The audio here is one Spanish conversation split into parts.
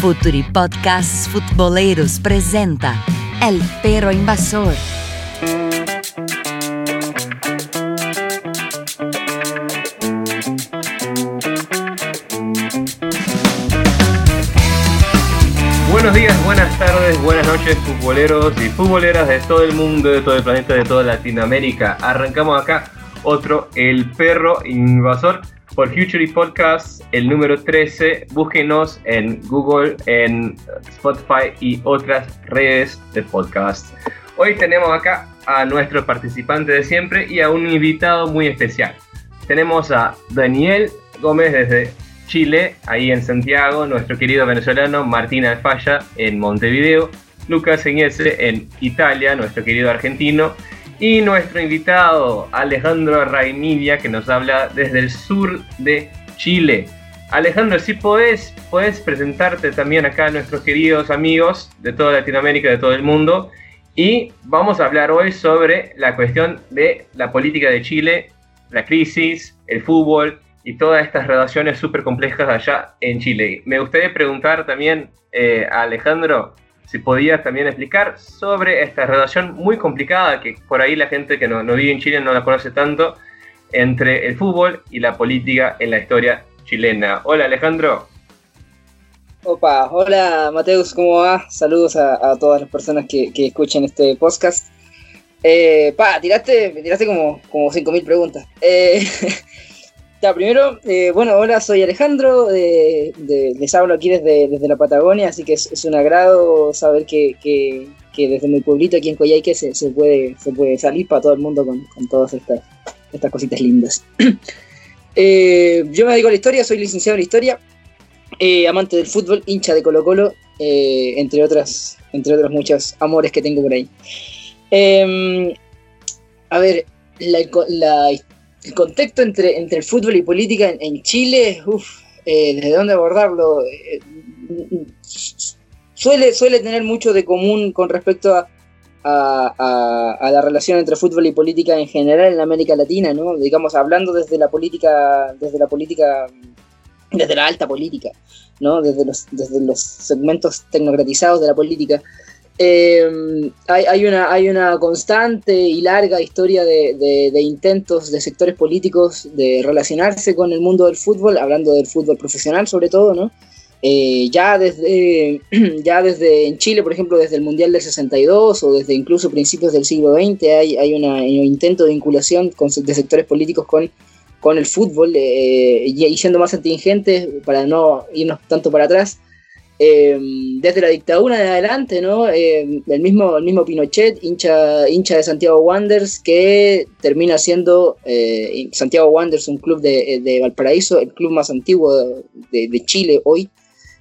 Futuri Podcasts Futboleros presenta El Perro Invasor. Buenos días, buenas tardes, buenas noches, futboleros y futboleras de todo el mundo, de todo el planeta, de toda Latinoamérica. Arrancamos acá otro El Perro Invasor por Future Podcast, el número 13. Búsquenos en Google, en Spotify y otras redes de podcast. Hoy tenemos acá a nuestro participante de siempre y a un invitado muy especial. Tenemos a Daniel Gómez desde Chile, ahí en Santiago, nuestro querido venezolano Martín Alfaya en Montevideo, Lucas Eñese en Italia, nuestro querido argentino, y nuestro invitado Alejandro Raimilla que nos habla desde el sur de Chile. Alejandro, si podés, podés presentarte también acá a nuestros queridos amigos de toda Latinoamérica, de todo el mundo, y vamos a hablar hoy sobre la cuestión de la política de Chile, la crisis, el fútbol y todas estas relaciones súper complejas allá en Chile. Me gustaría preguntar también eh, a Alejandro, si podías también explicar sobre esta relación muy complicada que por ahí la gente que no, vive en Chile no la conoce tanto entre el fútbol y la política en la historia chilena. Hola Alejandro. Opa, hola Mateus, ¿cómo va? Saludos a, todas las personas que, que escuchen este podcast. Eh, pa, tiraste, me tiraste como, como 5.000 preguntas. Eh, Primero, eh, bueno, hola, soy Alejandro, les hablo aquí desde, desde la Patagonia, así que es, un agrado saber que, desde mi pueblito aquí en Coyhaique se, puede, se puede salir para todo el mundo con, todas estas, estas cositas lindas. Eh, yo me dedico a la historia, soy licenciado en historia, eh, amante del fútbol, hincha de Colo Colo, entre, otras, entre otros muchos amores que tengo por ahí. Em, a ver, la, la, el contexto entre, entre el fútbol y política en, Chile, uff, eh, ¿desde dónde abordarlo? Eh, suele, suele tener mucho de común con respecto a, a, la relación entre fútbol y política en general en América Latina, ¿no? Digamos, hablando desde la política, desde la política, desde la alta política, ¿no? Desde los, desde los segmentos tecnocratizados de la política. Eh, hay, una, hay una constante y larga historia de, intentos de sectores políticos de relacionarse con el mundo del fútbol, hablando del fútbol profesional sobre todo, ¿no? Eh, ya, desde, ya desde en Chile, por ejemplo, desde el Mundial del 62 o desde incluso principios del siglo XX hay, hay un intento de vinculación de sectores políticos con, con el fútbol eh, y, siendo más contingentes para no irnos tanto para atrás. Em, desde la dictadura en adelante, ¿no? Em, el, mismo, el mismo Pinochet, hincha, hincha de Santiago Wanderers, que termina siendo eh, Santiago Wanderers un club de, Valparaíso, el club más antiguo de, Chile hoy,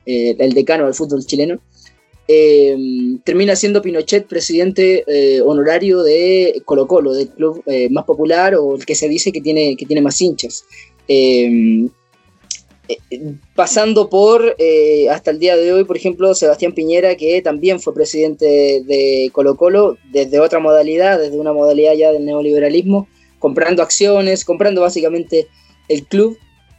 eh, el decano del fútbol chileno. Em, termina siendo Pinochet presidente eh, honorario de Colo Colo, del club más popular o el que se dice que tiene, que tiene más hinchas pasando por, eh, hasta el día de hoy, por ejemplo, Sebastián Piñera, que también fue presidente de Colo Colo, desde otra modalidad, desde una modalidad ya del neoliberalismo, comprando acciones, comprando básicamente el club,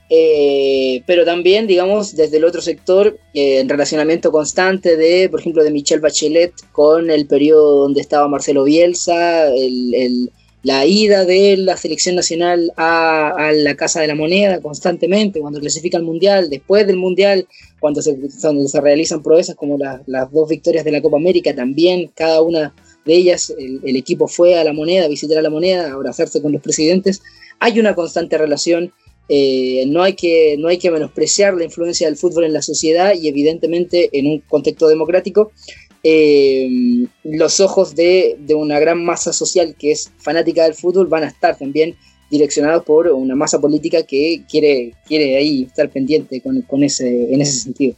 eh, pero también, digamos, desde el otro sector, eh, en relacionamiento constante de, por ejemplo, de Michelle Bachelet con el periodo donde estaba Marcelo Bielsa, el la ida de la selección nacional a, la Casa de la Moneda constantemente, cuando clasifica al Mundial, después del Mundial, cuando se, se realizan proezas como las dos victorias de la Copa América, también cada una de ellas, el, equipo fue a la moneda, a visitar a la moneda, abrazarse con los presidentes. Hay una constante relación, eh, no, hay que, no hay que menospreciar la influencia del fútbol en la sociedad y evidentemente en un contexto democrático eh, los ojos de, una gran masa social que es fanática del fútbol van a estar también direccionados por una masa política que quiere, quiere ahí estar pendiente con, ese, en ese sentido.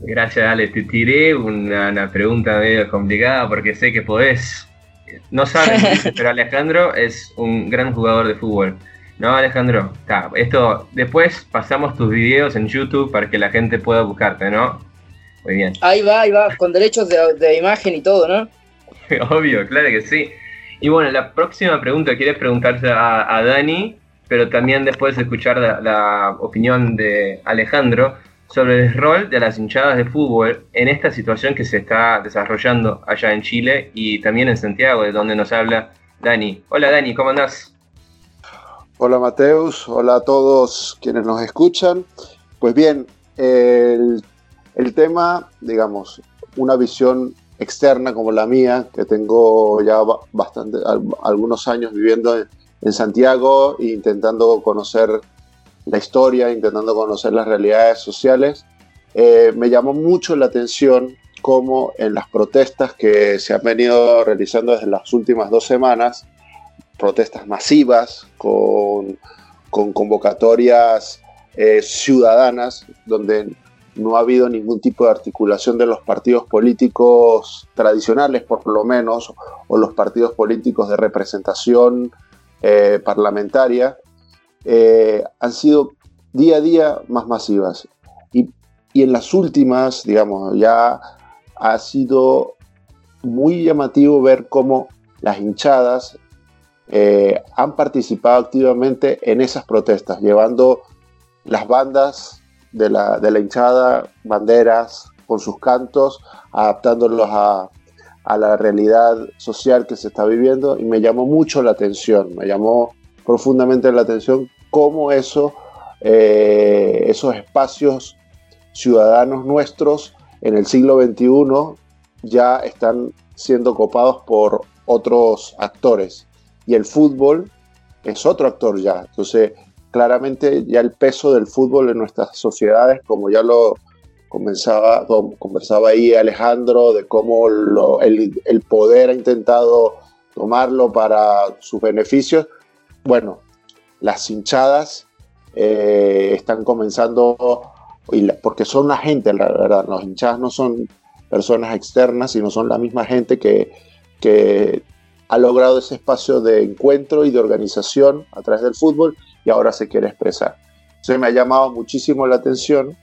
Gracias, Ale. Te tiré una, pregunta medio complicada porque sé que podés. No sabes, pero Alejandro es un gran jugador de fútbol. ¿No, Alejandro? esto, después pasamos tus videos en YouTube para que la gente pueda buscarte, ¿no? Muy bien. Ahí va, ahí va, con derechos de, imagen y todo, ¿no? Obvio, claro que sí. Y bueno, la próxima pregunta quieres preguntarse a, Dani, pero también después de escuchar la, opinión de Alejandro, sobre el rol de las hinchadas de fútbol en esta situación que se está desarrollando allá en Chile y también en Santiago, de donde nos habla Dani. Hola Dani, ¿cómo andás? Hola Mateus, hola a todos quienes nos escuchan. Pues bien, el, el tema, digamos, una visión externa como la mía, que tengo ya bastante, algunos años viviendo en, Santiago e intentando conocer la historia, intentando conocer las realidades sociales, eh, me llamó mucho la atención cómo en las protestas que se han venido realizando desde las últimas dos semanas, protestas masivas con, con convocatorias eh, ciudadanas, donde no ha habido ningún tipo de articulación de los partidos políticos tradicionales, por lo menos, o los partidos políticos de representación eh, parlamentaria, eh, han sido día a día más masivas. Y, en las últimas, digamos, ya ha sido muy llamativo ver cómo las hinchadas eh, han participado activamente en esas protestas, llevando las bandas de la, de la hinchada, banderas con sus cantos, adaptándolos a, a la realidad social que se está viviendo y me llamó mucho la atención, me llamó profundamente la atención cómo eso, eh, esos espacios ciudadanos nuestros en el siglo XXI ya están siendo copados por otros actores. Y el fútbol es otro actor ya. Entonces, claramente ya el peso del fútbol en nuestras sociedades, como ya lo comenzaba, conversaba ahí Alejandro, de cómo el, poder ha intentado tomarlo para sus beneficios. Bueno, las hinchadas eh, están comenzando, porque son la gente, la verdad, los hinchadas no son personas externas, sino son la misma gente que, que ha logrado ese espacio de encuentro y de organización a través del fútbol y ahora se quiere expresar. Entonces me ha llamado muchísimo la atención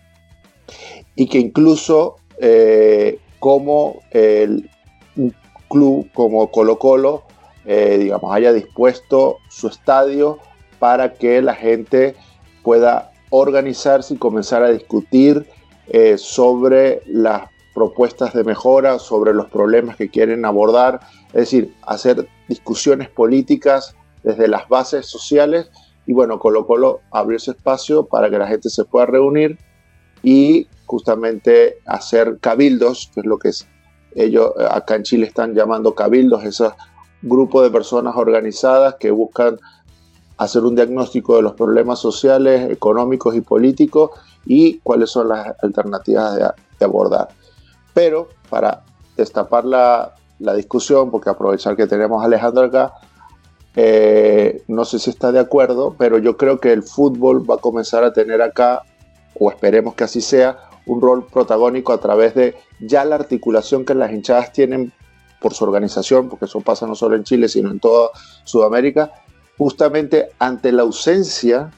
y que incluso eh, como el, un club como Colo Colo, eh, digamos, haya dispuesto su estadio para que la gente pueda organizarse y comenzar a discutir eh, sobre las propuestas de mejora, sobre los problemas que quieren abordar, es decir, hacer discusiones políticas desde las bases sociales y bueno, Colo Colo abrió ese espacio para que la gente se pueda reunir y justamente hacer cabildos, que es lo que ellos acá en Chile están llamando cabildos, esos grupos de personas organizadas que buscan hacer un diagnóstico de los problemas sociales, económicos y políticos y cuáles son las alternativas de, abordar. Pero para destapar la, la discusión, porque aprovechar que tenemos a Alejandro acá, eh, no sé si está de acuerdo, pero yo creo que el fútbol va a comenzar a tener acá, o esperemos que así sea, un rol protagónico a través de ya la articulación que las hinchadas tienen por su organización, porque eso pasa no solo en Chile, sino en toda Sudamérica, justamente ante la ausencia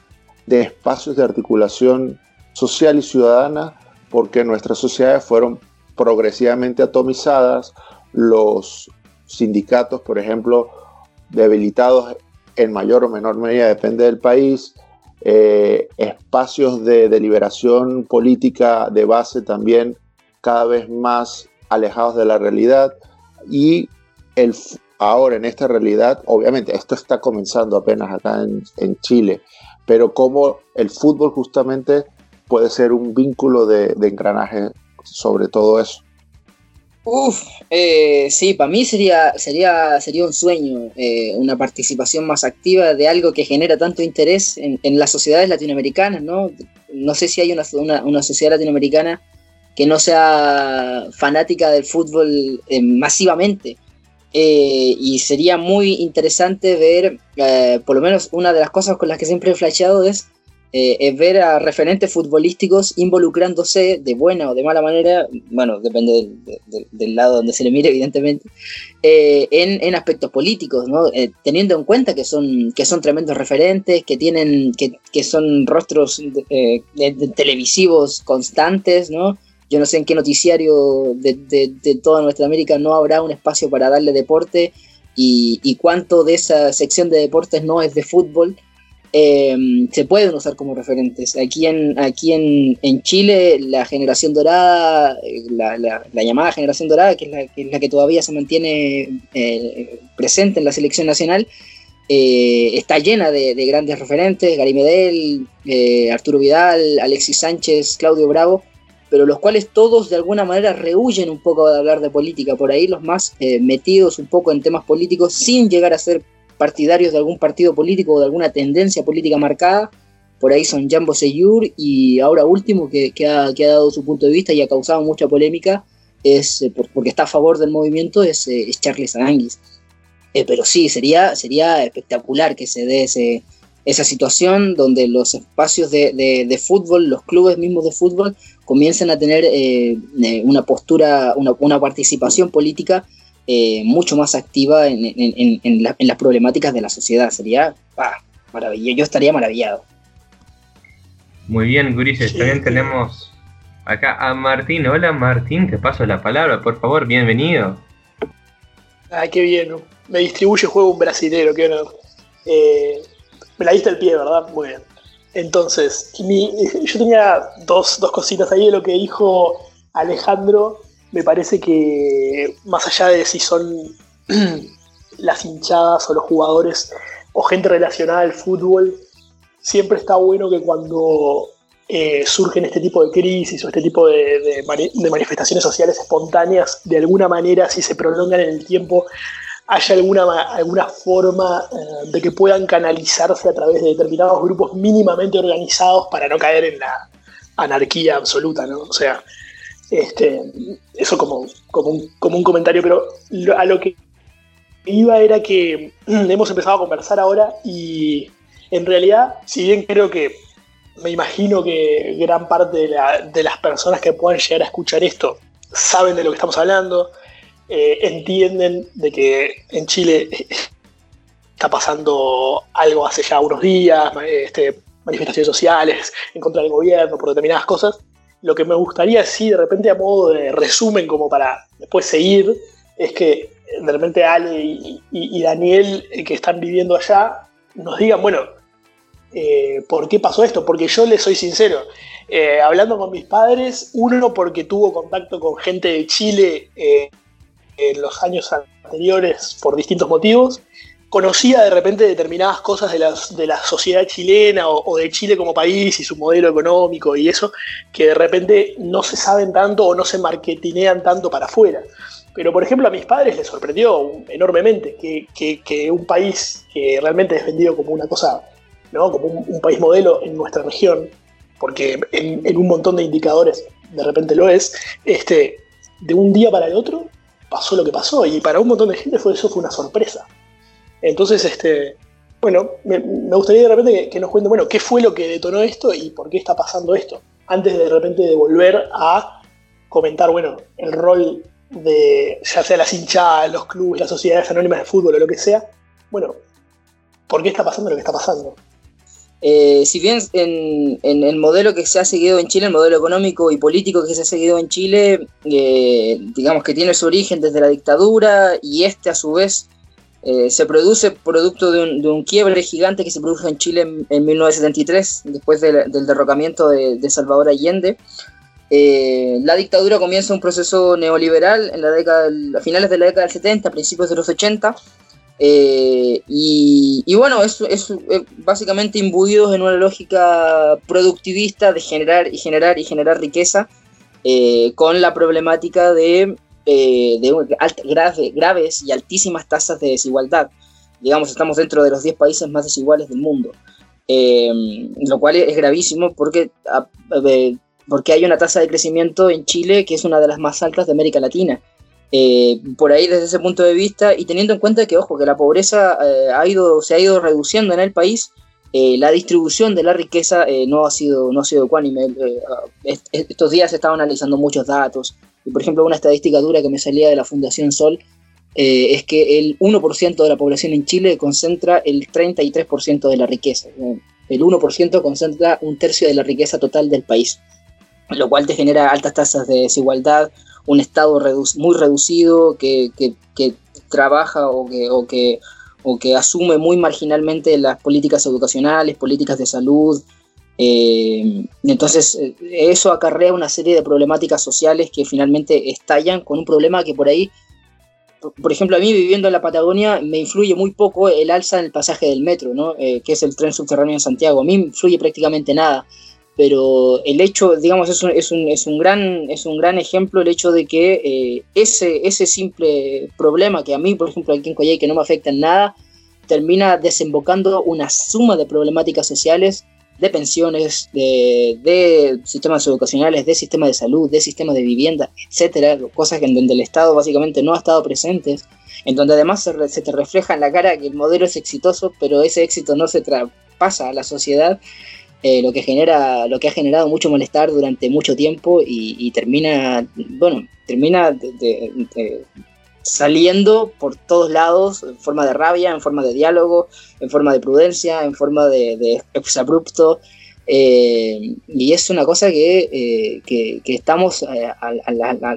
de espacios de articulación social y ciudadana, porque nuestras sociedades fueron progresivamente atomizadas, los sindicatos, por ejemplo, debilitados en mayor o menor medida, depende del país, eh, espacios de deliberación política de base también cada vez más alejados de la realidad y el, ahora en esta realidad, obviamente esto está comenzando apenas acá en, en Chile, pero como el fútbol justamente puede ser un vínculo de, de engranaje sobre todo eso. Uf, eh, sí, para mí sería, sería, sería un sueño, eh, una participación más activa de algo que genera tanto interés en, las sociedades latinoamericanas, ¿no? No sé si hay una, una, sociedad latinoamericana que no sea fanática del fútbol eh, masivamente. y sería muy interesante ver, por lo menos una de las cosas con las que siempre he flasheado es eh, es ver a referentes futbolísticos involucrándose de buena o de mala manera, bueno, depende del, lado donde se le mire, evidentemente, eh, en, aspectos políticos, ¿no? Eh, teniendo en cuenta que son, que son tremendos referentes, que tienen, que, son rostros televisivos constantes, ¿no? Yo no sé en qué noticiario de, toda nuestra América no habrá un espacio para darle deporte y, y cuánto de esa sección de deportes no es de fútbol em, se pueden usar como referentes. Aquí en, aquí en, Chile, la generación dorada, la, llamada generación dorada, que es la, que, todavía se mantiene eh, presente en la selección nacional, eh, está llena de, grandes referentes, Gary Medel, eh, Arturo Vidal, Alexis Sánchez, Claudio Bravo, pero los cuales todos de alguna manera rehuyen un poco de hablar de política, por ahí los más metidos un poco en temas políticos sin llegar a ser partidarios de algún partido político o de alguna tendencia política marcada. Por ahí son Jambo Seyur y ahora último que, ha, dado su punto de vista y ha causado mucha polémica, es eh, porque está a favor del movimiento, es, eh, Charles Aranguis. Eh, pero sí, sería, sería espectacular que se dé esa situación donde los espacios de, fútbol, los clubes mismos de fútbol, comiencen a tener una postura, una, una participación política eh, mucho más activa en, en, las problemáticas de la sociedad. Sería maravilloso. Yo estaría maravillado. Muy bien, Gurises. También tenemos acá a Martín. Hola, Martín. Te paso la palabra, por favor. Bienvenido. Ay, qué bien. Me distribuye juego un brasilero. Qué eh, me la diste el pie, ¿verdad? Muy bien. Entonces, yo tenía dos, dos cositas ahí de lo que dijo Alejandro me parece que más allá de si son las hinchadas o los jugadores o gente relacionada al fútbol, siempre está bueno que cuando eh, surgen este tipo de crisis o este tipo de, manifestaciones sociales espontáneas, de alguna manera, si se prolongan en el tiempo, haya alguna, alguna forma eh, de que puedan canalizarse a través de determinados grupos mínimamente organizados para no caer en la anarquía absoluta, ¿no? O sea, este, eso como, un, comentario, pero a lo que iba era que hemos empezado a conversar ahora y en realidad, si bien creo que me imagino que gran parte de, las personas que puedan llegar a escuchar esto saben de lo que estamos hablando, eh, entienden de que en Chile está pasando algo hace ya unos días, este, manifestaciones sociales en contra del gobierno por determinadas cosas, lo que me gustaría, sí, de repente a modo de resumen, como para después seguir, es que de repente Ale y, Daniel, eh, que están viviendo allá, nos digan, bueno, eh, ¿por qué pasó esto? Porque yo les soy sincero, eh, hablando con mis padres, uno porque tuvo contacto con gente de Chile en los años anteriores por distintos motivos, conocía de repente determinadas cosas de, las, de la sociedad chilena o, de Chile como país y su modelo económico y eso, que de repente no se saben tanto o no se marketinean tanto para afuera. Pero, por ejemplo, a mis padres les sorprendió enormemente que, un país que realmente es vendido como una cosa, ¿no? como un, país modelo en nuestra región, porque en, un montón de indicadores de repente lo es, este, de un día para el otro pasó lo que pasó y para un montón de gente fue, eso fue una sorpresa. Entonces, este, bueno, me, gustaría de repente que, nos cuenten, bueno, qué fue lo que detonó esto y por qué está pasando esto. Antes de de repente de volver a comentar, bueno, el rol de ya sea las hinchadas, los clubes, las sociedades anónimas de fútbol o lo que sea. Bueno, ¿por qué está pasando lo que está pasando? Eh, si bien en, el modelo que se ha seguido en Chile, el modelo económico y político que se ha seguido en Chile, eh, digamos que tiene su origen desde la dictadura y este a su vez eh, se produce producto de un, quiebre gigante que se produjo en Chile en, 1973, después del derrocamiento de, Salvador Allende. Eh, la dictadura comienza un proceso neoliberal en la década, a finales de la década del 70, principios de los 80. Eh, y, bueno, es, es, básicamente imbuidos en una lógica productivista de generar y generar y generar riqueza, con la problemática de eh, de graves y altísimas tasas de desigualdad. Digamos, estamos dentro de los 10 países más desiguales del mundo. Eh, lo cual es gravísimo porque, porque hay una tasa de crecimiento en Chile que es una de las más altas de América Latina. Eh, por ahí desde ese punto de vista y teniendo en cuenta que, ojo, que la pobreza ha ido, se ha ido reduciendo en el país, la distribución de la riqueza no ha sido no ha sido ecuánime. estos días se estado analizando muchos datos por ejemplo, una estadística dura que me salía de la Fundación Sol eh, es que el 1% de la población en Chile concentra el 33% de la riqueza. El 1% concentra un tercio de la riqueza total del país, lo cual te genera altas tasas de desigualdad, un Estado muy reducido que, trabaja o que asume muy marginalmente las políticas educacionales, políticas de salud. Eh, entonces eh, eso acarrea una serie de problemáticas sociales que finalmente estallan con un problema que por ahí, por ejemplo, a mí viviendo en la Patagonia me influye muy poco el alza en el pasaje del metro, ¿no? que es el tren subterráneo en Santiago. A mí me influye prácticamente nada pero el hecho, digamos, es un, es un, es un, gran, es un gran ejemplo el hecho de que eh, ese, ese simple problema que a mí, por ejemplo, aquí en Coyhai, que no me afecta en nada, termina desembocando una suma de problemáticas sociales, de pensiones, de, de sistemas educacionales, de sistemas de salud, de sistemas de vivienda, etcétera, cosas en donde el Estado básicamente no ha estado presente, en donde además se, se te refleja en la cara que el modelo es exitoso, pero ese éxito no se traspasa a la sociedad eh, lo que genera, lo que ha generado mucho malestar durante mucho tiempo y, termina, bueno, termina saliendo por todos lados en forma de rabia, en forma de diálogo, en forma de prudencia, en forma de, de exabrupto. Eh, y es una cosa que, eh, estamos al,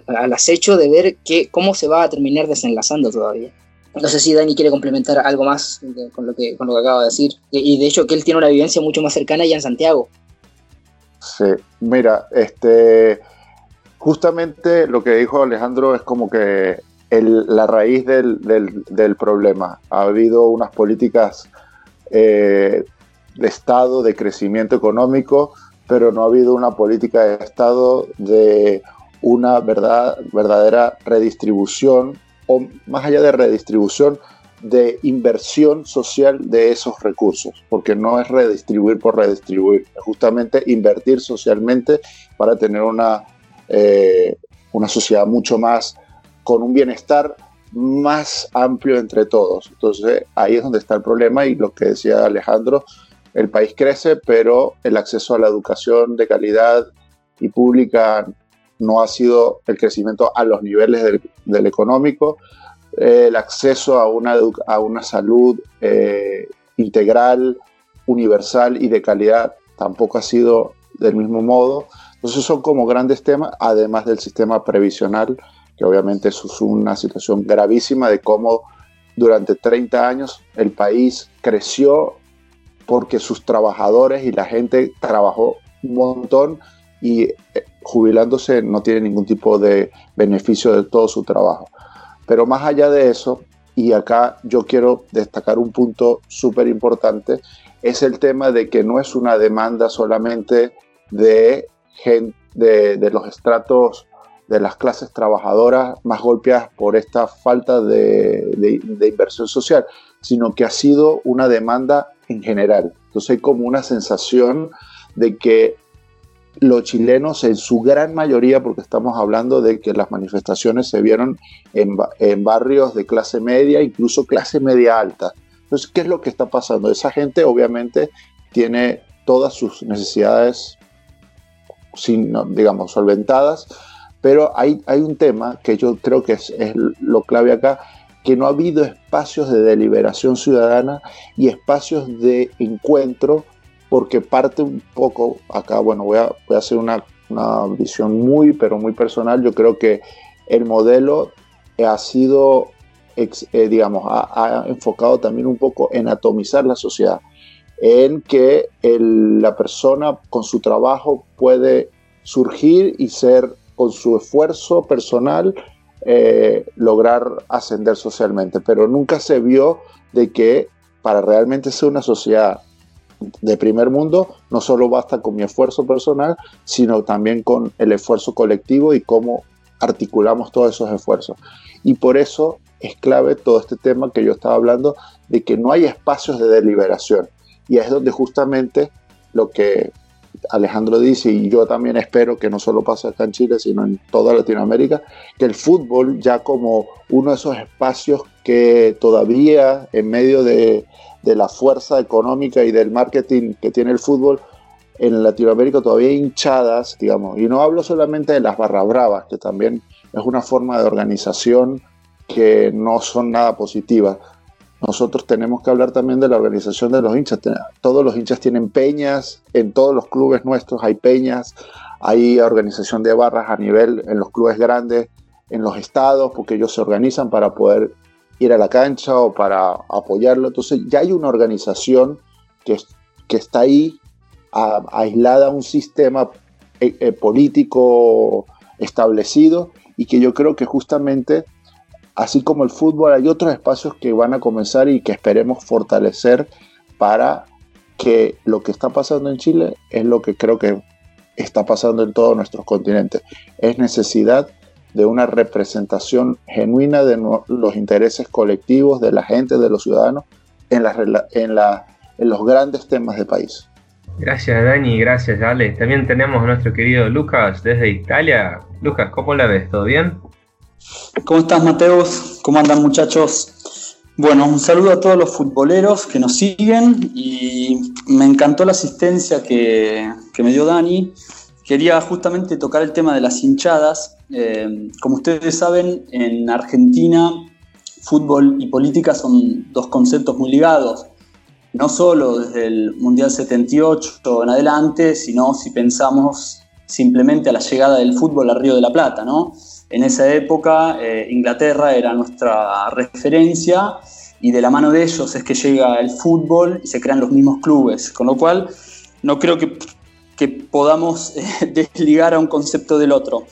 al, acecho de ver que, cómo se va a terminar desenlazando todavía. No sé si Dani quiere complementar algo más con lo que, con lo que acaba de decir. Y de hecho que él tiene una vivencia mucho más cercana ya en Santiago. Sí, mira, este, justamente lo que dijo Alejandro es como que la raíz del, problema. Ha habido unas políticas eh, de Estado, de crecimiento económico, pero no ha habido una política de Estado de una verdad, verdadera redistribución o más allá de redistribución, de inversión social de esos recursos, porque no es redistribuir por redistribuir, es justamente invertir socialmente para tener una, eh, una sociedad mucho más con un bienestar más amplio entre todos. Entonces ahí es donde está el problema y lo que decía Alejandro, el país crece, pero el acceso a la educación de calidad y pública no ha sido el crecimiento a los niveles del, económico, el acceso a una, a una salud eh, integral, universal y de calidad tampoco ha sido del mismo modo. Entonces son como grandes temas, además del sistema previsional, que obviamente es una situación gravísima de cómo durante 30 años el país creció porque sus trabajadores y la gente trabajó un montón y eh, jubilándose no tiene ningún tipo de beneficio de todo su trabajo. Pero más allá de eso, y acá yo quiero destacar un punto súper importante, es el tema de que no es una demanda solamente de, de, de los estratos de las clases trabajadoras más golpeadas por esta falta de, de, inversión social, sino que ha sido una demanda en general. Entonces hay como una sensación de que los chilenos en su gran mayoría, porque estamos hablando de que las manifestaciones se vieron en, barrios de clase media, incluso clase media alta. Entonces, ¿qué es lo que está pasando? Esa gente obviamente tiene todas sus necesidades, sin, digamos, solventadas, pero hay, hay un tema que yo creo que es, lo clave acá, que no ha habido espacios de deliberación ciudadana y espacios de encuentro porque parte un poco, acá, bueno, voy a, voy a hacer una, una, visión muy, pero muy personal. Yo creo que el modelo ha sido, eh, digamos, ha, enfocado también un poco en atomizar la sociedad, en que la persona con su trabajo puede surgir y ser, con su esfuerzo personal, eh, lograr ascender socialmente, pero nunca se vio de que para realmente ser una sociedad de primer mundo, no solo basta con mi esfuerzo personal, sino también con el esfuerzo colectivo y cómo articulamos todos esos esfuerzos. Y por eso es clave todo este tema que yo estaba hablando de que no hay espacios de deliberación. Y es donde justamente lo que Alejandro dice, y yo también espero que no solo pase acá en Chile, sino en toda Latinoamérica, que el fútbol ya como uno de esos espacios que todavía en medio de la fuerza económica y del marketing que tiene el fútbol, en Latinoamérica todavía hinchadas, digamos, y no hablo solamente de las barra bravas, que también es una forma de organización que no son nada positivas. Nosotros tenemos que hablar también de la organización de los hinchas. Todos los hinchas tienen peñas, en todos los clubes nuestros hay peñas, hay organización de barras a nivel en los clubes grandes, en los estados, porque ellos se organizan para poder ir a la cancha o para apoyarlo. Entonces ya hay una organización que, está ahí aislada a un sistema eh, eh, político establecido y que yo creo que justamente, así como el fútbol, hay otros espacios que van a comenzar y que esperemos fortalecer para que lo que está pasando en Chile es lo que creo que está pasando en todos nuestros continentes. Es necesidad de una representación genuina de los intereses colectivos de la gente, de los ciudadanos, en, los grandes temas del país. Gracias Dani, gracias Ale. También tenemos a nuestro querido Lucas desde Italia. Lucas, ¿cómo la ves? ¿Todo bien? ¿Cómo estás Mateos? ¿Cómo andan muchachos? Bueno, un saludo a todos los futboleros que nos siguen y me encantó la asistencia que, que me dio Dani. Quería justamente tocar el tema de las hinchadas. Eh, como ustedes saben, en Argentina fútbol y política son dos conceptos muy ligados no solo desde el Mundial 78 en adelante, sino si pensamos simplemente a la llegada del fútbol a Río de la Plata, ¿no? En esa época eh, Inglaterra era nuestra referencia y de la mano de ellos es que llega el fútbol y se crean los mismos clubes, con lo cual no creo que, que podamos eh, desligar a un concepto del otro.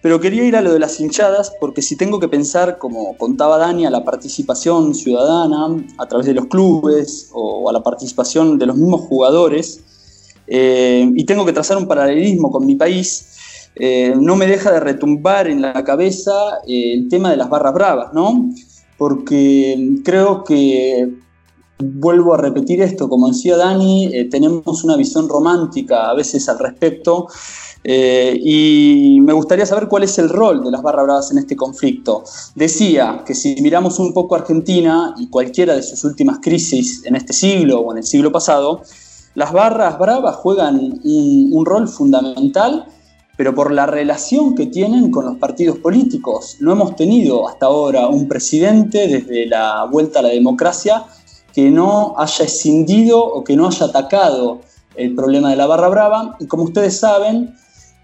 Pero quería ir a lo de las hinchadas porque si tengo que pensar, como contaba Dani, a la participación ciudadana a través de los clubes o a la participación de los mismos jugadores, eh, y tengo que trazar un paralelismo con mi país, eh, no me deja de retumbar en la cabeza eh, el tema de las barras bravas, ¿no? Porque creo que, vuelvo a repetir esto, como decía Dani, tenemos una visión romántica a veces al respecto eh, y me gustaría saber cuál es el rol de las barras bravas en este conflicto. Decía que si miramos un poco Argentina y cualquiera de sus últimas crisis en este siglo o en el siglo pasado, las barras bravas juegan un rol fundamental, pero por la relación que tienen con los partidos políticos. No hemos tenido hasta ahora un presidente desde la vuelta a la democracia que no haya escindido o que no haya atacado el problema de la barra brava. Y como ustedes saben,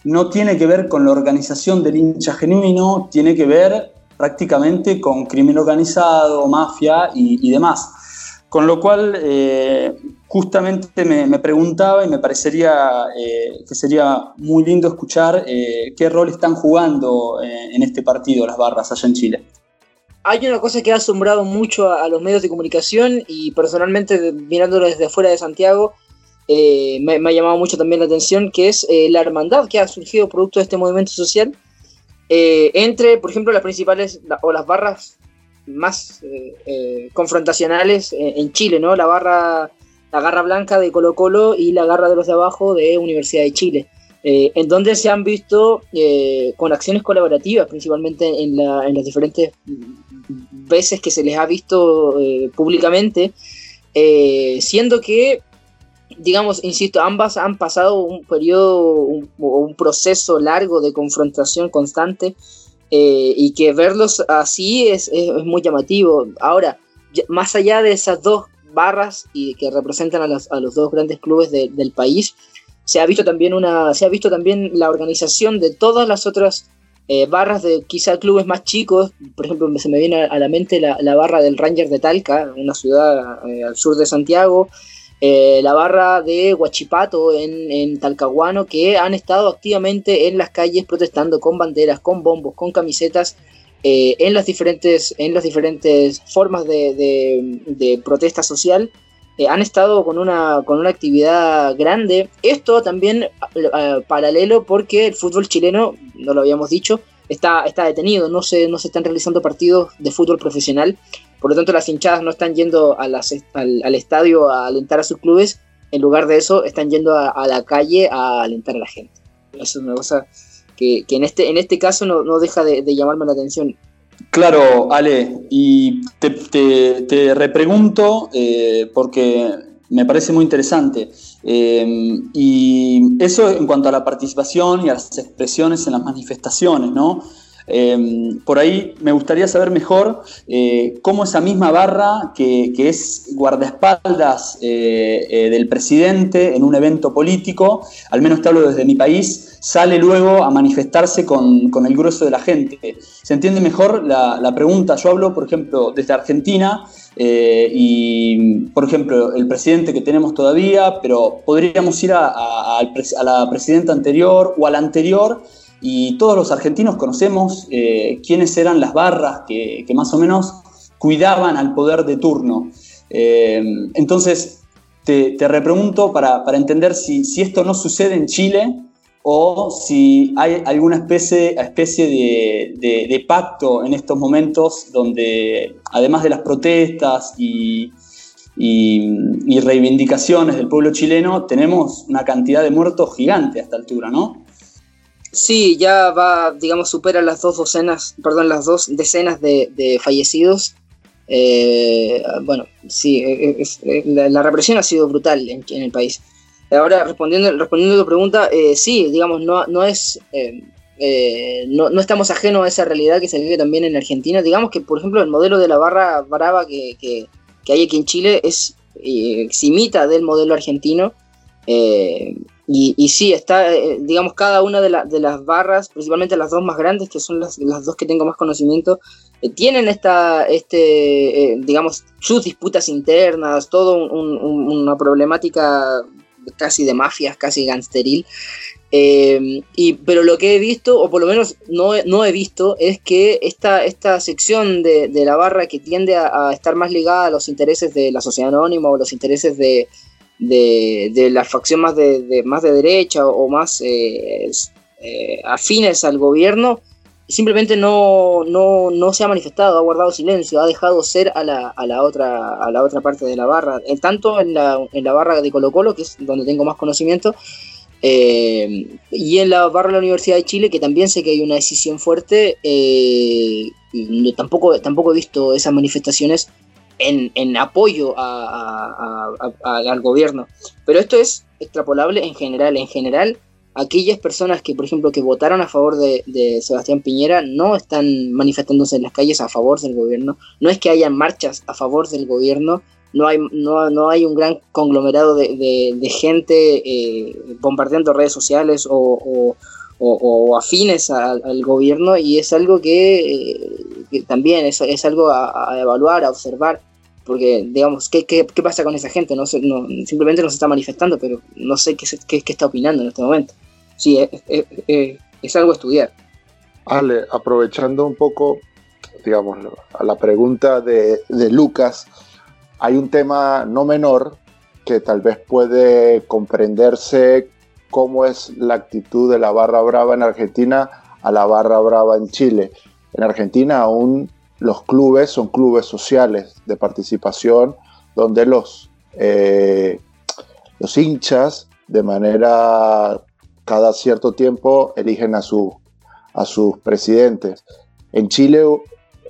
no tiene que ver con la organización del hincha genuino, tiene que ver prácticamente con crimen organizado, mafia y, demás. Con lo cual, eh, justamente me, preguntaba y me parecería eh, que sería muy lindo escuchar eh, qué rol están jugando en este partido las barras allá en Chile. Hay una cosa que ha asombrado mucho a, los medios de comunicación y personalmente mirándolo desde afuera de Santiago, eh, me, ha llamado mucho también la atención, que es eh, la hermandad que ha surgido producto de este movimiento social eh, entre, por ejemplo, las principales o las barras más confrontacionales en Chile, ¿no? La barra, la garra blanca de Colo Colo y la garra de los de abajo de Universidad de Chile. en donde se han visto con acciones colaborativas, principalmente en, las diferentes veces que se les ha visto públicamente, siendo que digamos, insisto, ambas han pasado un periodo o un, proceso largo de confrontación constante eh, y que verlos así es, muy llamativo. Ahora, más allá de esas dos barras y que representan a, los dos grandes clubes del país, se ha visto también una, se ha visto también la organización de todas las otras eh, barras de quizá clubes más chicos, por ejemplo, se me viene a la mente la, barra del Ranger de Talca, una ciudad eh, al sur de Santiago, eh, la barra de Huachipato en, Talcahuano, que han estado activamente en las calles protestando con banderas, con bombos, con camisetas, eh, en, las diferentes, en las diferentes formas de, protesta social. Eh, han estado con una, con una actividad grande. Esto también paralelo porque el fútbol chileno, no lo habíamos dicho, está, está detenido, no se, no se están realizando partidos de fútbol profesional. Por lo tanto, las hinchadas no están yendo al, estadio a alentar a sus clubes, en lugar de eso están yendo a, la calle a alentar a la gente. Eso es una cosa que, en, este, en este caso no, deja de, llamarme la atención. Claro, Ale, y te, repregunto eh, porque me parece muy interesante. Eh, y eso en cuanto a la participación y a las expresiones en las manifestaciones, ¿no? Em, por ahí me gustaría saber mejor eh, cómo esa misma barra que, es guardaespaldas eh, eh, del presidente en un evento político, al menos te hablo desde mi país, sale luego a manifestarse con, el grueso de la gente. ¿Se entiende mejor la, pregunta? Yo hablo, por ejemplo, desde Argentina y, por ejemplo, el presidente que tenemos todavía, pero podríamos ir a, la presidenta anterior o a la anterior y todos los argentinos conocemos eh, quiénes eran las barras que, más o menos cuidaban al poder de turno. Eh, entonces, te, repregunto para, entender si, si, esto no sucede en Chile o si hay alguna especie, especie de, pacto en estos momentos donde, además de las protestas y, reivindicaciones del pueblo chileno, tenemos una cantidad de muertos gigante a esta altura, ¿no? Sí, ya va, digamos, supera las dos docenas, perdón, las dos decenas de, fallecidos. Eh, bueno, sí, la, represión ha sido brutal en el país. Ahora, respondiendo, respondiendo a tu pregunta, eh, sí, digamos, no, no es. Eh, eh, no, no, estamos ajenos a esa realidad que se vive también en Argentina. Digamos que, por ejemplo, el modelo de la barra brava que, que, hay aquí en Chile es se imita del modelo argentino. Y, y, sí, está, digamos, cada una de, de, las barras, principalmente las dos más grandes, que son las, las dos que tengo más conocimiento, tienen esta, este, digamos, sus disputas internas, todo una problemática casi de mafias, casi gangsteril. Eh, y, pero lo que he visto, o por lo menos no, no he visto, es que esta, esta sección de, la barra que tiende a, estar más ligada a los intereses de la sociedad anónima o los intereses de, de, la facción más de, más de derecha o, más eh, eh, afines al gobierno, simplemente no, no, no, se ha manifestado, ha guardado silencio, ha dejado ser a la, a la, otra, a la otra parte de la barra. Eh, tanto en la, en la barra de Colo Colo, que es donde tengo más conocimiento, eh, y en la barra de la Universidad de Chile, que también sé que hay una decisión fuerte, eh, tampoco, tampoco he visto esas manifestaciones en, apoyo al gobierno. Pero esto es extrapolable en general. En general, aquellas personas que, por ejemplo, que votaron a favor de, Sebastián Piñera no están manifestándose en las calles a favor del gobierno, no es que haya marchas a favor del gobierno, no hay, no, no hay un gran conglomerado de, gente eh, bombardeando redes sociales o, afines al gobierno y es algo que, eh, también es, es algo a, evaluar, a observar porque digamos, ¿qué, qué, pasa con esa gente? No, no, simplemente no se está manifestando, pero no sé qué, qué, qué, está opinando en este momento sí, es, algo a estudiar. Ale, aprovechando un poco, digamos, a la pregunta de, Lucas, hay un tema no menor que tal vez puede comprenderse cómo es la actitud de la barra brava en Argentina a la barra brava en Chile. En Argentina aún los clubes son clubes sociales de participación donde los, eh, los hinchas de manera cada cierto tiempo eligen a, su, a sus presidentes. En Chile,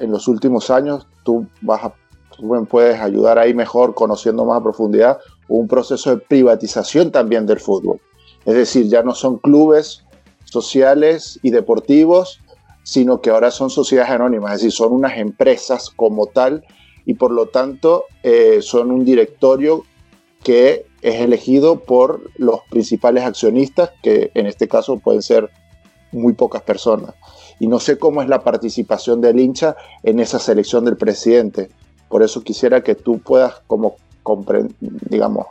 en los últimos años, tú, vas puedes ayudar ahí mejor, conociendo más a profundidad, un proceso de privatización también del fútbol. Es decir, ya no son clubes sociales y deportivos, sino que ahora son sociedades anónimas, es decir, son unas empresas como tal y por lo tanto eh, son un directorio que es elegido por los principales accionistas, que en este caso pueden ser muy pocas personas. Y no sé cómo es la participación del hincha en esa selección del presidente. Por eso quisiera que tú puedas, como, digamos,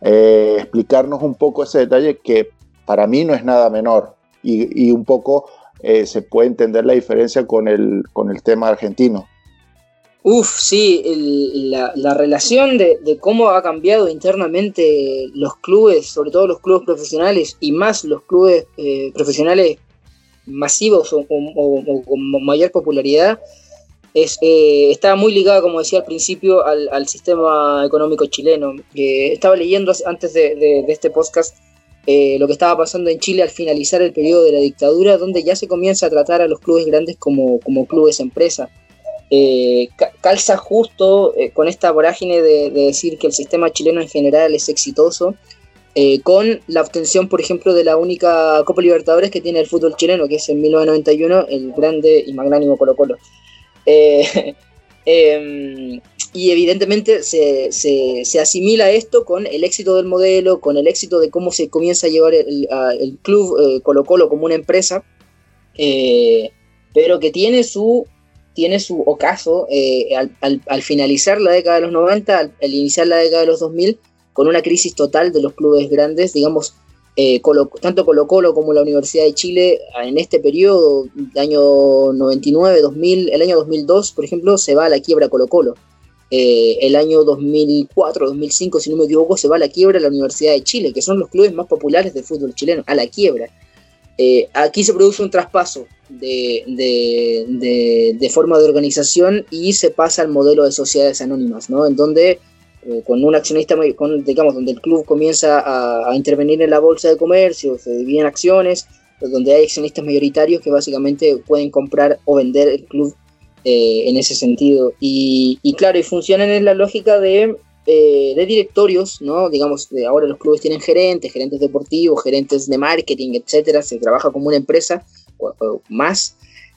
eh, explicarnos un poco ese detalle que para mí no es nada menor y, un poco eh, se puede entender la diferencia con el, con el tema argentino. Uf, sí, la, relación de, cómo ha cambiado internamente los clubes, sobre todo los clubes profesionales y más los clubes eh, profesionales masivos o, con mayor popularidad, eh, estaba muy ligada, como decía al principio, al, sistema económico chileno. estaba leyendo antes de, este podcast eh, lo que estaba pasando en Chile al finalizar el periodo de la dictadura, donde ya se comienza a tratar a los clubes grandes como, como clubes empresa eh, calza justo eh, con esta vorágine de, decir que el sistema chileno en general es exitoso, eh, con la obtención, por ejemplo, de la única Copa Libertadores que tiene el fútbol chileno, que es en 1991 el grande y magnánimo Colo Colo. Eh, em, y evidentemente se, se, asimila esto con el éxito del modelo, con el éxito de cómo se comienza a llevar el, el club eh, Colo Colo como una empresa, pero que tiene su tiene su ocaso al, al, finalizar la década de los 90, al, iniciar la década de los 2000, con una crisis total de los clubes grandes, digamos, eh, tanto Colo Colo como la Universidad de Chile en este periodo, año 99, 2000, el año 2002, por ejemplo, se va a la quiebra Colo Colo. Eh, el año 2004, 2005, si no me equivoco, se va a la quiebra la Universidad de Chile, que son los clubes más populares del fútbol chileno, a la quiebra. Eh, aquí se produce un traspaso de, de, forma de organización y se pasa al modelo de sociedades anónimas, ¿no? En donde eh, con un accionista, digamos, donde el club comienza a, intervenir en la bolsa de comercio, se dividen acciones, pues, donde hay accionistas mayoritarios que básicamente pueden comprar o vender el club eh, en ese sentido. Y, claro, y funcionan en la lógica de, eh, de directorios, ¿no? Digamos, de ahora los clubes tienen gerentes, gerentes deportivos, gerentes de marketing, etcétera, se trabaja como una empresa más.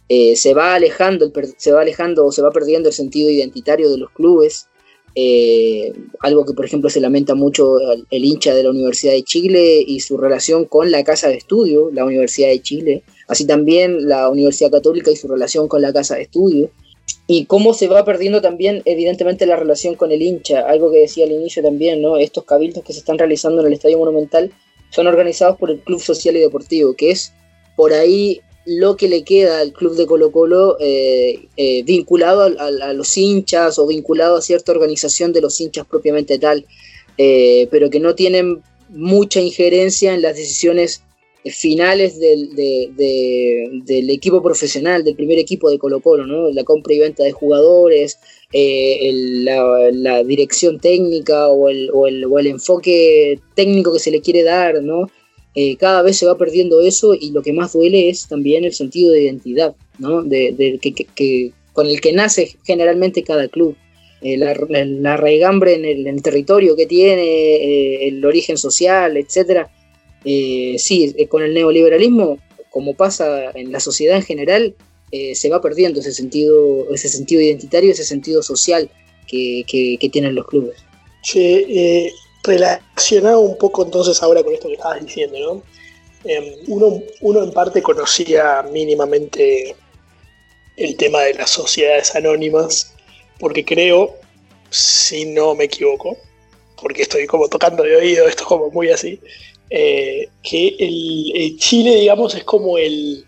se va alejando, se va alejando o se va perdiendo el sentido identitario de los clubes, eh, algo que por ejemplo se lamenta mucho el, hincha de la Universidad de Chile y su relación con la casa de estudio, la Universidad de Chile, así también la Universidad Católica y su relación con la casa de estudio, y cómo se va perdiendo también evidentemente la relación con el hincha, algo que decía al inicio también, ¿no? estos cabildos que se están realizando en el Estadio Monumental son organizados por el Club Social y Deportivo, que es por ahí lo que le queda al club de Colo Colo eh, eh, vinculado a, los hinchas o vinculado a cierta organización de los hinchas propiamente tal, eh, pero que no tienen mucha injerencia en las decisiones finales del, equipo profesional, del primer equipo de Colo Colo, ¿no? la compra y venta de jugadores, la, la, dirección técnica el, o, el, o el enfoque técnico que se le quiere dar, ¿no? Eh, cada vez se va perdiendo eso y lo que más duele es también el sentido de identidad, ¿no? de, que, con el que nace generalmente cada club. Eh, la, la, en el, territorio que tiene, eh, el origen social, etc. sí, con el neoliberalismo, como pasa en la sociedad en general, se va perdiendo ese sentido, ese sentido identitario, ese sentido social que, que tienen los clubes. Relacionado un poco entonces ahora con esto que estabas diciendo, ¿no? Em, uno, en parte conocía mínimamente el tema de las sociedades anónimas, porque creo, si no me equivoco, porque estoy como tocando de oído, esto es como muy así, eh, que el, Chile, digamos, es como el,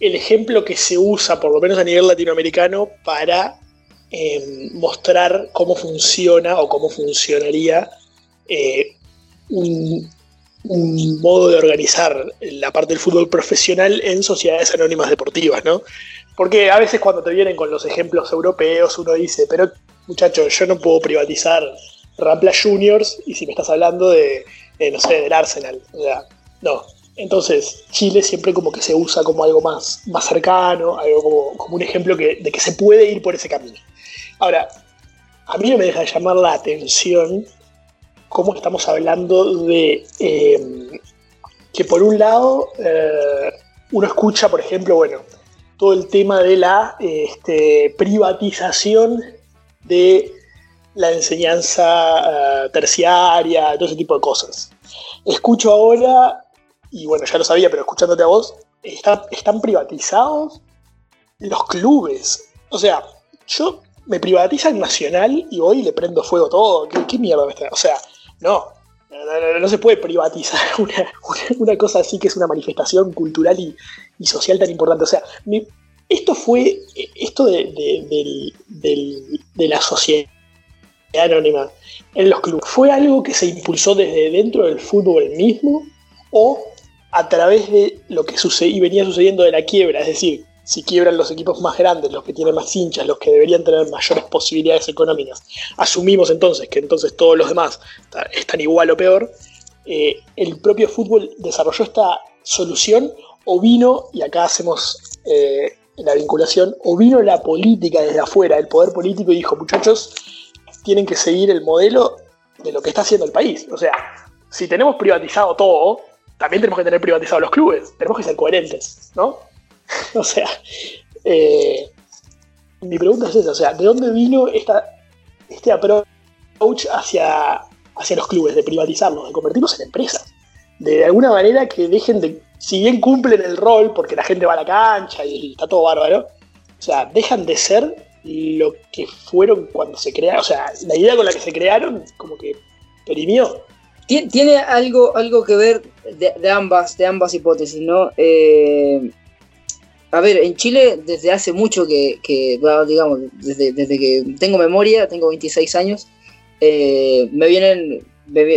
el, ejemplo que se usa, por lo menos a nivel latinoamericano, para em, mostrar cómo funciona o cómo funcionaría eh, un, modo de organizar la parte del fútbol profesional en sociedades anónimas deportivas, ¿no? Porque a veces cuando te vienen con los ejemplos europeos uno dice, pero muchachos, yo no puedo privatizar Rampla Juniors y si me estás hablando de, no sé, del Arsenal. O sea, no. Entonces, Chile siempre como que se usa como algo más, más cercano, algo como, un ejemplo de que se puede ir por ese camino. Ahora, a mí no me deja de llamar la atención cómo estamos hablando de eh, que por un lado eh, uno escucha, por ejemplo, bueno, todo el tema de la este, privatización de la enseñanza eh, terciaria, todo ese tipo de cosas. Escucho ahora, y bueno, ya lo sabía, pero escuchándote a vos, están privatizados los clubes. O sea, yo me privatizan Nacional y hoy le prendo fuego todo. ¿Qué, qué mierda me está? O sea, no, no, se puede privatizar una, cosa así que es una manifestación cultural y, social tan importante. O sea, esto fue, esto de, la sociedad anónima en los clubes, ¿fue algo que se impulsó desde dentro del fútbol mismo o a través de lo que sucedía y venía sucediendo de la quiebra? Es decir, si quiebran los equipos más grandes, los que tienen más hinchas, los que deberían tener mayores posibilidades económicas, asumimos entonces que entonces todos los demás están igual o peor, eh, el propio fútbol desarrolló esta solución o vino, y acá hacemos eh, la vinculación, o vino la política desde afuera, el poder político y dijo, muchachos, tienen que seguir el modelo de lo que está haciendo el país. O sea, si tenemos privatizado todo, también tenemos que tener privatizados los clubes. Tenemos que ser coherentes, ¿no? o sea, eh, mi pregunta es esa, o sea, ¿de dónde vino esta, este approach hacia, hacia los clubes, de privatizarlos, de convertirlos en empresas? De alguna manera que dejen de, si bien cumplen el rol, porque la gente va a la cancha y está todo bárbaro, o sea, dejan de ser lo que fueron cuando se crearon, o sea, la idea con la que se crearon, como que perimió. Tiene algo, algo que ver de, ambas, de ambas hipótesis, ¿no? Eh, a ver, en Chile desde hace mucho que, digamos, desde, que tengo memoria, tengo 26 años, eh, me vienen,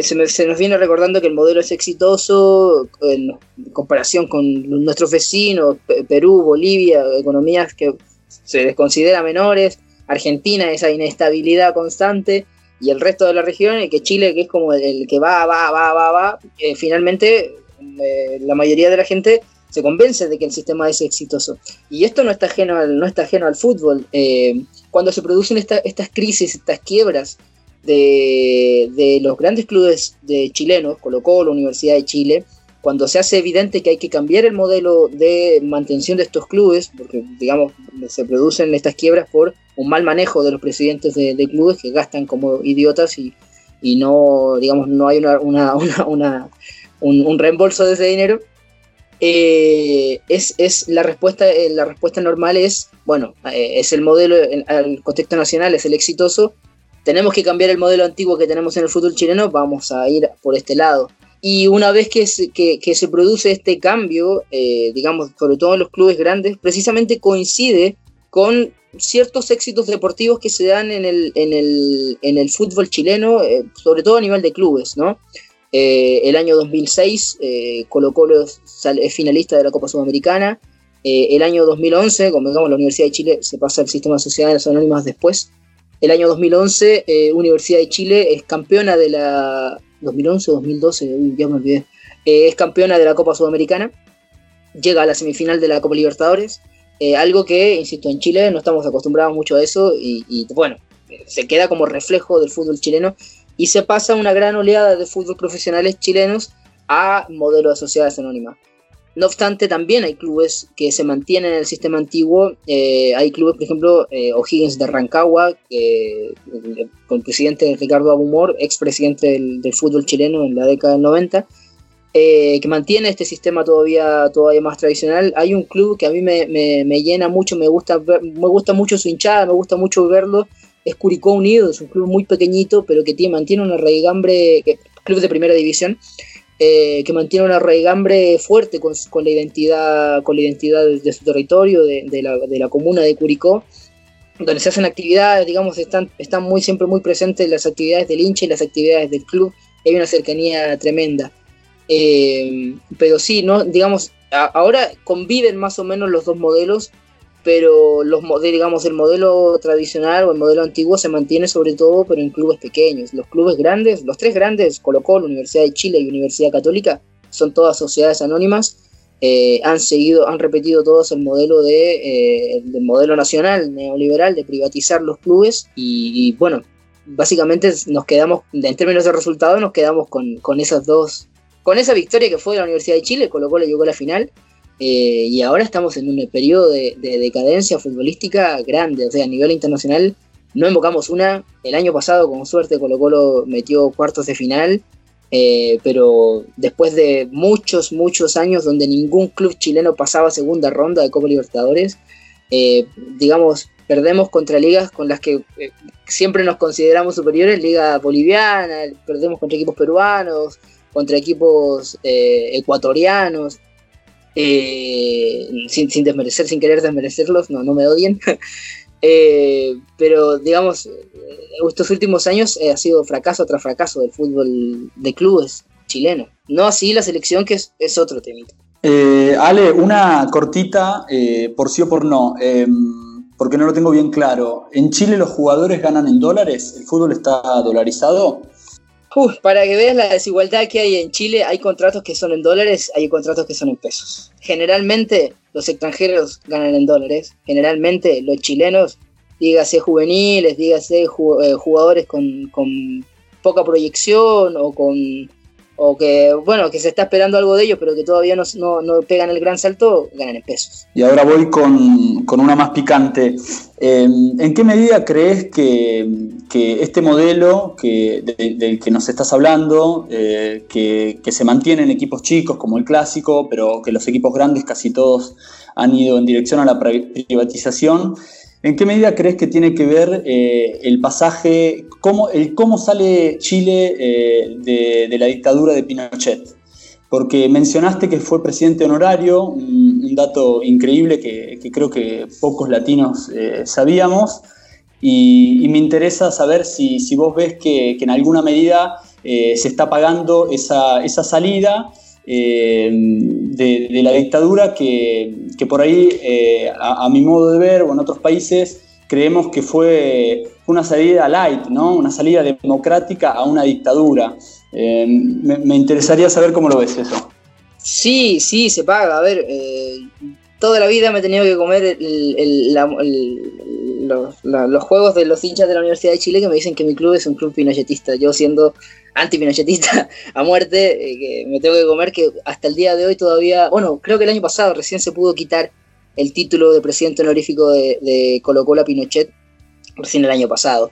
se, se, nos viene recordando que el modelo es exitoso en comparación con nuestros vecinos, Perú, Bolivia, economías que se les considera menores, Argentina esa inestabilidad constante y el resto de la región, que Chile, que es como el, que va, va, va, va, va, eh, finalmente eh, la mayoría de la gente se convence de que el sistema es exitoso. Y esto no está ajeno al, no está ajeno al fútbol. Eh, cuando se producen estas crisis, estas quiebras de, de, los grandes clubes de chilenos, Colo Colo, Universidad de Chile, cuando se hace evidente que hay que cambiar el modelo de mantención de estos clubes, porque digamos se producen estas quiebras por un mal manejo de los presidentes de, clubes que gastan como idiotas y, y, no, digamos, no hay una, una, una, un, reembolso de ese dinero. Eh, es, es, la respuesta eh, la respuesta normal es bueno eh, es el modelo el contexto nacional es el exitoso tenemos que cambiar el modelo antiguo que tenemos en el fútbol chileno vamos a ir por este lado y una vez que se, que, se produce este cambio, digamos, sobre todo en los clubes grandes, precisamente coincide con ciertos éxitos deportivos que se dan en el, en el, en el fútbol chileno, sobre todo a nivel de clubes, ¿no? Eh, el año 2006 Colo Colo es finalista de la Copa Sudamericana. el año 2011, como digamos, la Universidad de Chile se pasa al sistema de sociedades anónimas después. El año 2011, Universidad de Chile es campeona de la 2011 o 2012, ya me olvidé, eh, es campeona de la Copa Sudamericana, llega a la semifinal de la Copa Libertadores, eh, algo que, insisto, en Chile no estamos acostumbrados mucho a eso y, bueno, se queda como reflejo del fútbol chileno y se pasa una gran oleada de fútbol profesionales chilenos a modelo de sociedades anónimas. No obstante, también hay clubes que se mantienen en el sistema antiguo. Eh, hay clubes, por ejemplo, eh, O'Higgins de Rancagua, con el presidente Ricardo Abumor, expresidente del, del fútbol chileno en la década del 90, eh, que mantiene este sistema todavía, todavía más tradicional. Hay un club que a mí me, me, llena mucho, me gusta, me gusta mucho su hinchada, me gusta mucho verlo. Es Curicó Unido, es un club muy pequeñito, pero que tiene, mantiene una raigambre, club de primera división, eh, que mantiene una raigambre fuerte con, la identidad, con la identidad de, su territorio, de, la, comuna de Curicó, donde se hacen actividades, digamos, están, muy siempre muy presentes las actividades del hincha y las actividades del club, hay una cercanía tremenda. Eh, pero sí, no, digamos, ahora conviven más o menos los dos modelos, pero los digamos el modelo tradicional o el modelo antiguo se mantiene sobre todo pero en clubes pequeños. Los clubes grandes los tres grandes Colo Colo Universidad de Chile y Universidad Católica son todas sociedades anónimas eh, han seguido han repetido todos el modelo de eh, del modelo nacional neoliberal de privatizar los clubes y, bueno básicamente nos quedamos en términos de resultados nos quedamos con, con esas dos con esa victoria que fue de la Universidad de Chile Colo Colo llegó a la final eh, y ahora estamos en un periodo de, decadencia futbolística grande, o sea, a nivel internacional no invocamos una. El año pasado, con suerte, Colo Colo metió cuartos de final, eh, pero después de muchos, muchos años donde ningún club chileno pasaba segunda ronda de Copa Libertadores, eh, digamos, perdemos contra ligas con las que siempre nos consideramos superiores, liga boliviana, perdemos contra equipos peruanos, contra equipos ecuatorianos. Eh, sin, desmerecer, sin querer desmerecerlos, no, no me odien. Eh, pero digamos, eh, estos últimos años ha sido fracaso tras fracaso del fútbol de clubes chileno. No así la selección, que es, otro temita. Ale, una cortita, por sí o por no, em, porque no lo tengo bien claro. ¿En Chile los jugadores ganan en dólares? ¿El fútbol está dolarizado? Para que veas la desigualdad que hay en Chile, hay contratos que son en dólares, hay contratos que son en pesos. Generalmente los extranjeros ganan en dólares, generalmente los chilenos, dígase juveniles, dígase eh, jugadores con, poca proyección o con, o que, bueno, que se está esperando algo de ellos, pero que todavía no, no, pegan el gran salto, ganan en pesos. Y ahora voy con, una más picante. Em, ¿En qué medida crees que, este modelo que, del que nos estás hablando, eh, que, que se mantiene en equipos chicos como el clásico, pero que los equipos grandes casi todos han ido en dirección a la privatización, ¿En qué medida crees que tiene que ver eh, el pasaje, cómo, el cómo sale Chile eh, de, la dictadura de Pinochet? Porque mencionaste que fue presidente honorario, un, dato increíble que, creo que pocos latinos eh, sabíamos, y, me interesa saber si, vos ves que, en alguna medida se está pagando esa, esa salida eh, de, la dictadura que, por ahí, eh, a, mi modo de ver, o en otros países, creemos que fue una salida light, ¿no? una salida democrática a una dictadura. Eh, me, interesaría saber cómo lo ves eso. Sí, sí, se paga. A ver, toda la vida me he tenido que comer los, juegos de los hinchas de la Universidad de Chile que me dicen que mi club es un club pinochetista. Yo siendo anti-pinochetista a muerte, eh, que me tengo que comer, que hasta el día de hoy todavía, bueno, creo que el año pasado recién se pudo quitar el título de presidente honorífico de, de Colo Colo a Pinochet, recién el año pasado.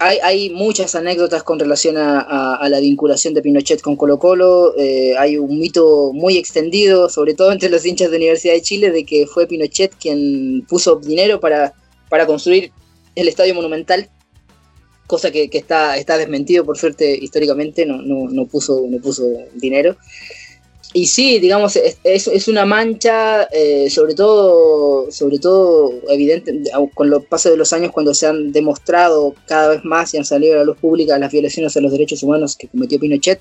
Hay, hay muchas anécdotas con relación a, la vinculación de Pinochet con Colo Colo, eh, hay un mito muy extendido, sobre todo entre los hinchas de Universidad de Chile, de que fue Pinochet quien puso dinero para, para construir el Estadio Monumental cosa que, está, está desmentido por suerte históricamente, no, no, puso, no puso dinero. Y sí, digamos, es, es una mancha, eh, sobre todo, sobre todo evidente, con los pasos de los años, cuando se han demostrado cada vez más y han salido a la luz pública las violaciones a los derechos humanos que cometió Pinochet,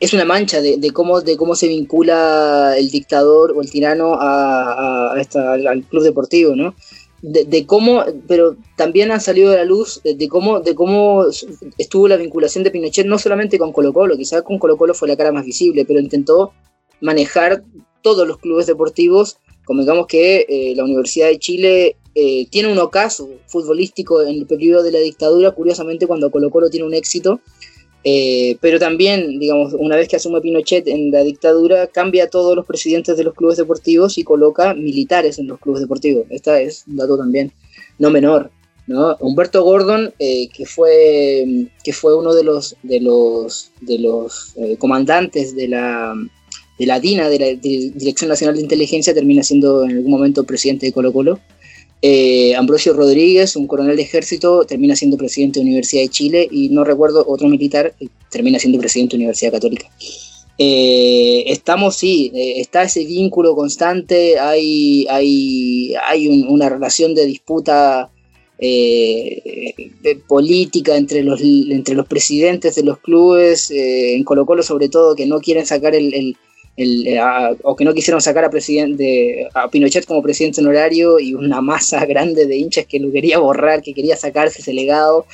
es una mancha de, cómo, de cómo se vincula el dictador o el tirano a, al club deportivo, ¿no? De, cómo, pero también han salido a la luz de, cómo, de cómo estuvo la vinculación de Pinochet, no solamente con Colo Colo, quizás con Colo Colo fue la cara más visible, pero intentó manejar todos los clubes deportivos, como digamos que eh, la Universidad de Chile eh, tiene un ocaso futbolístico en el periodo de la dictadura, curiosamente cuando Colo Colo tiene un éxito, eh, pero también, digamos, una vez que asume Pinochet en la dictadura, cambia a todos los presidentes de los clubes deportivos y coloca militares en los clubes deportivos. Esta es un dato también no menor. ¿no? Humberto Gordon, eh, que, fue, que fue uno de los, de los, de los eh, comandantes de la, de la DINA, de la Dirección Nacional de Inteligencia, termina siendo en algún momento presidente de Colo Colo. Eh, Ambrosio Rodríguez, un coronel de ejército, termina siendo presidente de la Universidad de Chile y no recuerdo otro militar, eh, termina siendo presidente de la Universidad Católica. Eh, estamos, sí, está ese vínculo constante, hay, hay, hay una relación de disputa política entre los, entre los presidentes de los clubes, en Colo Colo sobre todo, que no quieren sacar el eh, o que no quisieron sacar a, presidente, a Pinochet como presidente honorario y una masa grande de hinchas que lo quería borrar, que quería sacarse ese legado.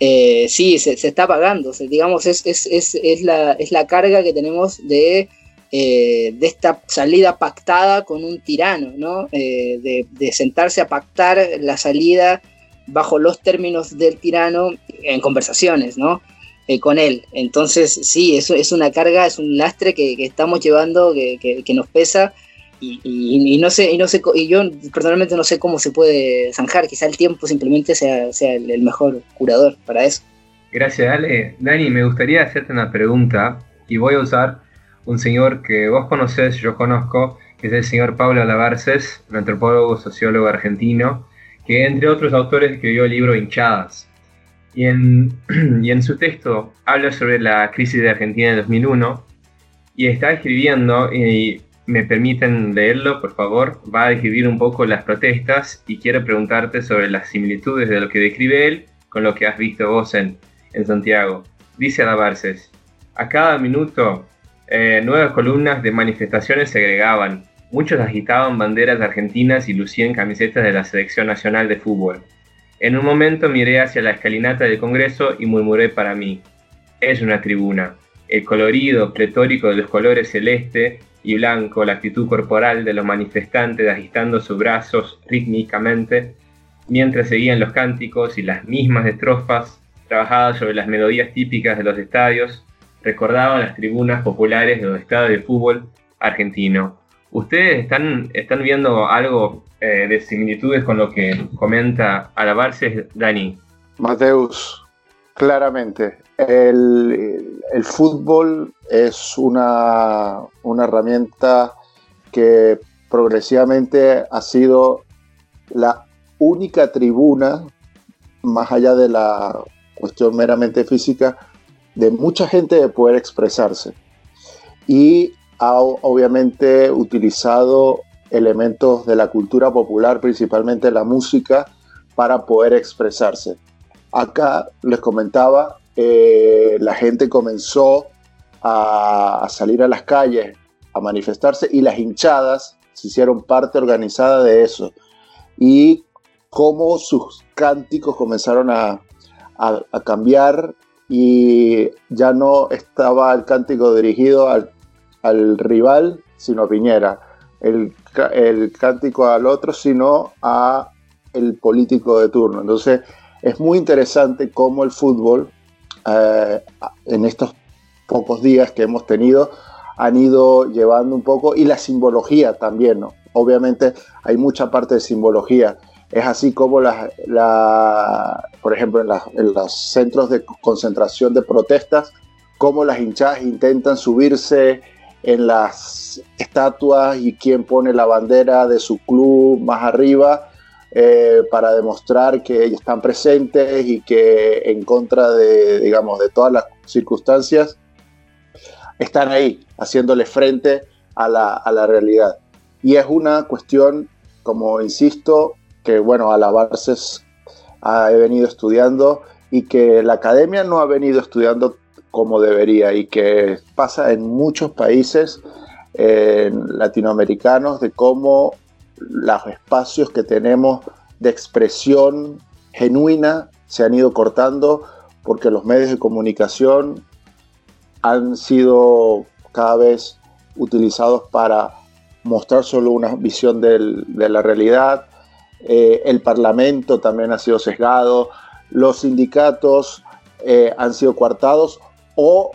Eh, sí, se, está pagando, digamos, es, es, es, es, la, es la carga que tenemos de, eh, de esta salida pactada con un tirano, ¿no? de, de sentarse a pactar la salida bajo los términos del tirano en conversaciones, ¿no? Eh, con él. Entonces, sí, eso es una carga, es un lastre que, estamos llevando, que, nos pesa. Y, no sé, y no sé, y yo personalmente no sé cómo se puede zanjar. Quizá el tiempo simplemente sea, sea el, mejor curador para eso. Gracias, Ale. Dani, me gustaría hacerte una pregunta y voy a usar un señor que vos conocés, yo conozco, que es el señor Pablo Lavarces, un antropólogo, sociólogo argentino, que entre otros autores escribió el libro Hinchadas. Y en, su texto habla sobre la crisis de Argentina de 2001 y está escribiendo, y me permiten leerlo, por favor, va a describir un poco las protestas y quiero preguntarte sobre las similitudes de lo que describe él con lo que has visto vos en, en Santiago. Dice Adabarces, a cada minuto eh, nuevas columnas de manifestaciones se agregaban, muchos agitaban banderas argentinas y lucían camisetas de la Selección Nacional de Fútbol. En un momento miré hacia la escalinata del Congreso y murmuré para mí, es una tribuna. El colorido pletórico de los colores celeste y blanco, la actitud corporal de los manifestantes agitando sus brazos rítmicamente, mientras seguían los cánticos y las mismas estrofas trabajadas sobre las melodías típicas de los estadios, recordaba las tribunas populares de los estadios de fútbol argentino. ¿Ustedes están, están viendo algo eh, de similitudes con lo que comenta Alabarces Dani? Mateus, claramente. El, fútbol es una, una herramienta que progresivamente ha sido la única tribuna, más allá de la cuestión meramente física, de mucha gente de poder expresarse. Y obviamente utilizado elementos de la cultura popular, principalmente la música, para poder expresarse. Acá les comentaba, eh, la gente comenzó a, salir a las calles, a manifestarse y las hinchadas se hicieron parte organizada de eso. Y cómo sus cánticos comenzaron a, a cambiar y ya no estaba el cántico dirigido al, al rival, sino a Piñera, el, el, cántico al otro, sino a el político de turno. Entonces es muy interesante cómo el fútbol eh, en estos pocos días que hemos tenido han ido llevando un poco y la simbología también. Obviamente hay mucha parte de simbología es así como, la, por ejemplo, en, los centros de concentración de protestas, cómo las hinchadas intentan subirse en las estatuas y quién pone la bandera de su club más arriba eh, para demostrar que ellos están presentes y que en contra de, digamos, de todas las circunstancias, están ahí, haciéndole frente a la, a la realidad. Y es una cuestión, como insisto, que bueno, alabarse he venido estudiando y que la academia no ha venido estudiando como debería y que pasa en muchos países latinoamericanos de cómo los espacios que tenemos de expresión genuina se han ido cortando porque los medios de comunicación han sido cada vez utilizados para mostrar solo una visión de la realidad, eh, el Parlamento también ha sido sesgado, los sindicatos eh, han sido coartados o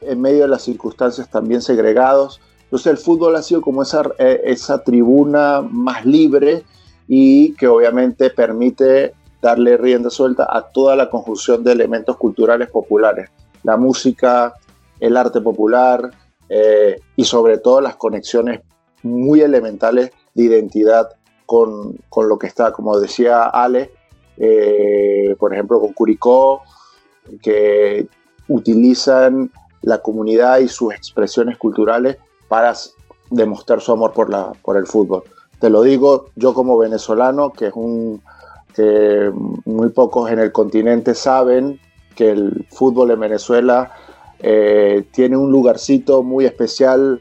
en medio de las circunstancias también segregados. Entonces el fútbol ha sido como esa, eh, esa tribuna más libre y que obviamente permite darle rienda suelta a toda la conjunción de elementos culturales populares, la música, el arte popular y sobre todo las conexiones muy elementales de identidad con, lo que está, como decía Ale, eh, por ejemplo, con Curicó, que utilizan la comunidad y sus expresiones culturales para demostrar su amor por, la, por el fútbol. Te lo digo yo como venezolano, que es un que muy pocos en el continente saben que el fútbol en Venezuela eh, tiene un lugarcito muy especial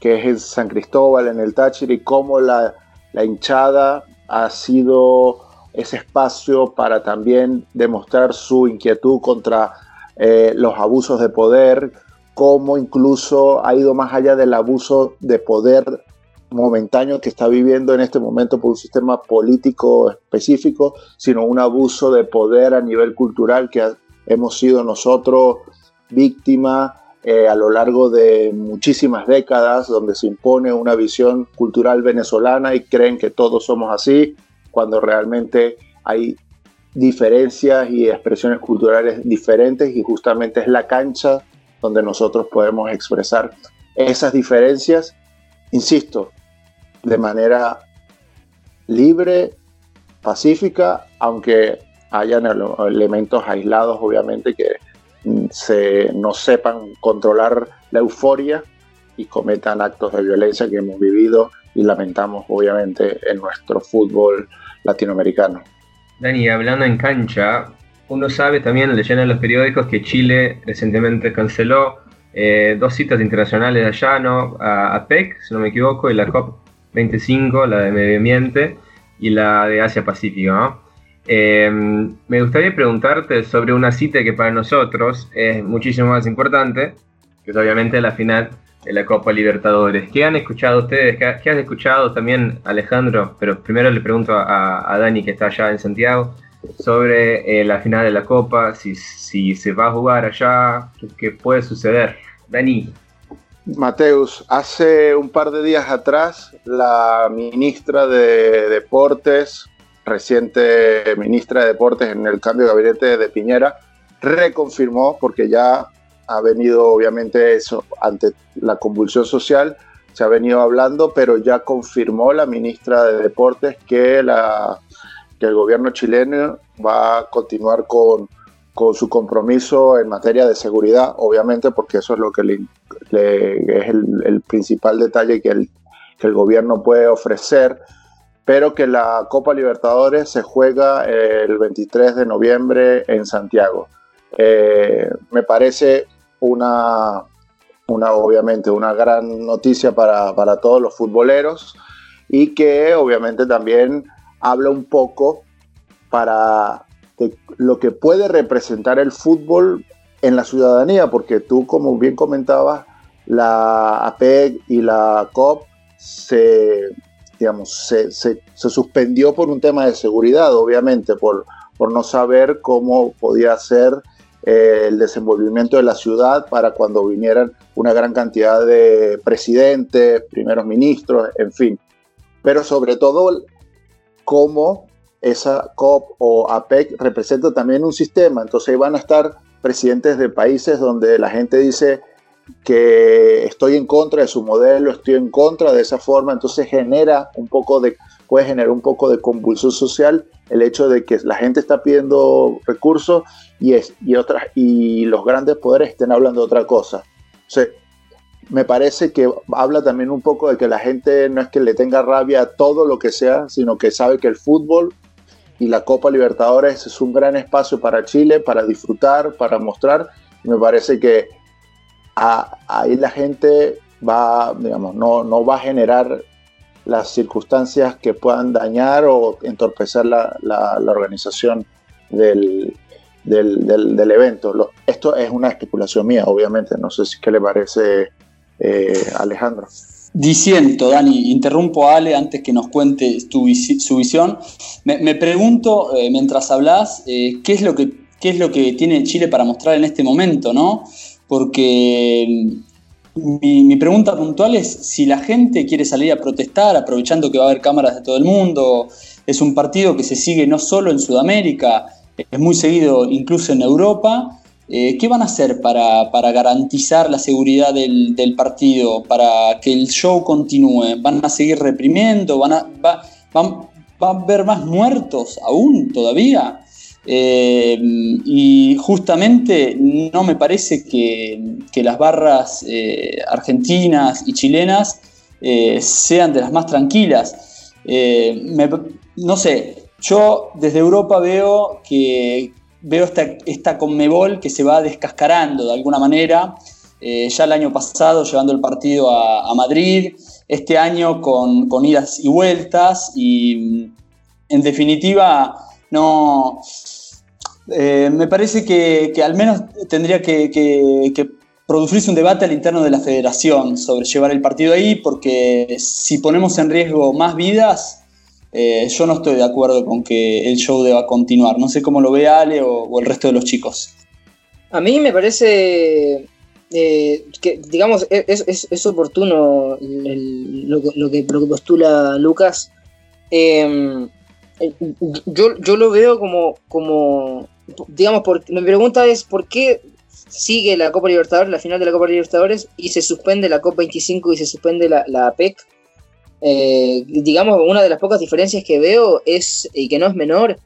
que es en San Cristóbal, en el Táchira, y cómo la, la hinchada ha sido ese espacio para también demostrar su inquietud contra eh, los abusos de poder, cómo incluso ha ido más allá del abuso de poder momentáneo que está viviendo en este momento por un sistema político específico, sino un abuso de poder a nivel cultural que hemos sido nosotros víctimas eh, a lo largo de muchísimas décadas, donde se impone una visión cultural venezolana y creen que todos somos así, cuando realmente hay diferencias y expresiones culturales diferentes y justamente es la cancha donde nosotros podemos expresar esas diferencias, insisto, de manera libre, pacífica, aunque hayan elementos aislados, obviamente, que se, no sepan controlar la euforia y cometan actos de violencia que hemos vivido y lamentamos obviamente en nuestro fútbol latinoamericano. Dani, hablando en cancha, uno sabe también, leyendo en los periódicos, que Chile recientemente canceló eh, dos citas internacionales allá, ¿no? A APEC, si no me equivoco, y la COP25, la de Medio Ambiente, y la de Asia Pacífico. Em, me gustaría preguntarte sobre una cita que para nosotros es muchísimo más importante, que es obviamente la final de la Copa Libertadores. ¿Qué han escuchado ustedes? ¿Qué, has escuchado también, Alejandro? Pero primero le pregunto a, Dani, que está allá en Santiago. sobre eh, la final de la Copa, si, si se va a jugar allá, qué, puede suceder. Dani. Mateus, hace un par de días atrás, la ministra de Deportes, reciente ministra de Deportes en el cambio de gabinete de Piñera, reconfirmó, porque ya ha venido obviamente eso ante la convulsión social, se ha venido hablando, pero ya confirmó la ministra de Deportes que, la, que el gobierno chileno va a continuar con, con su compromiso en materia de seguridad, obviamente porque eso es lo que le, es el, principal detalle que el, que el gobierno puede ofrecer pero que la Copa Libertadores se juega el 23 de noviembre en Santiago. Eh, me parece una, una, obviamente, una gran noticia para, todos los futboleros y que obviamente también habla un poco para lo que puede representar el fútbol en la ciudadanía, porque tú, como bien comentabas, la APEC y la COP se, digamos, se, se, suspendió por un tema de seguridad, obviamente, por, por no saber cómo podía ser eh, el desenvolvimiento de la ciudad para cuando vinieran una gran cantidad de presidentes, primeros ministros, en fin. Pero sobre todo, cómo esa COP o APEC representa también un sistema. Entonces van a estar presidentes de países donde la gente dice que estoy en contra de su modelo, estoy en contra de esa forma, entonces genera un poco de, puede generar un poco de convulsión social el hecho de que la gente está pidiendo recursos y, es, y, otras, y los grandes poderes estén hablando de otra cosa. O me parece que habla también un poco de que la gente no es que le tenga rabia a todo lo que sea, sino que sabe que el fútbol y la Copa Libertadores es un gran espacio para Chile, para disfrutar, para mostrar. Me parece que ahí la gente va, digamos, no, no va a generar las circunstancias que puedan dañar o entorpecer la, la, organización del, del, del, evento. esto es una especulación mía, obviamente, no sé si qué le parece eh, Alejandro. Diciendo, Dani, interrumpo a Ale antes que nos cuente su visión. Me, pregunto, eh, mientras hablas, eh, ¿qué, es lo que, qué es lo que tiene Chile para mostrar en este momento, ¿no? Porque mi, pregunta puntual es si la gente quiere salir a protestar, aprovechando que va a haber cámaras de todo el mundo, es un partido que se sigue no solo en Sudamérica, es muy seguido incluso en Europa. Eh, ¿Qué van a hacer para, garantizar la seguridad del, partido, para que el show continúe? ¿Van a seguir reprimiendo? ¿Van a, va, a haber más muertos aún todavía? Eh, y justamente no me parece que, las barras eh, argentinas y chilenas eh, sean de las más tranquilas. no sé, yo desde Europa veo que veo esta, esta conmebol que se va descascarando de alguna manera. ya el año pasado llevando el partido a, Madrid, este año con, con idas y vueltas y en definitiva no, eh, me parece que, al menos tendría que, producirse un debate al interno de la federación sobre llevar el partido ahí, porque si ponemos en riesgo más vidas, eh, yo no estoy de acuerdo con que el show deba continuar. No sé cómo lo ve Ale o, el resto de los chicos. A mí me parece eh, que, digamos, es, oportuno lo, que, postula Lucas. yo, yo lo veo como digamos, por, mi pregunta es por qué sigue la Copa Libertadores, la final de la Copa Libertadores, y se suspende la Copa 25 y se suspende la, la APEC. Eh, digamos, una de las pocas diferencias que veo es, y que no es menor,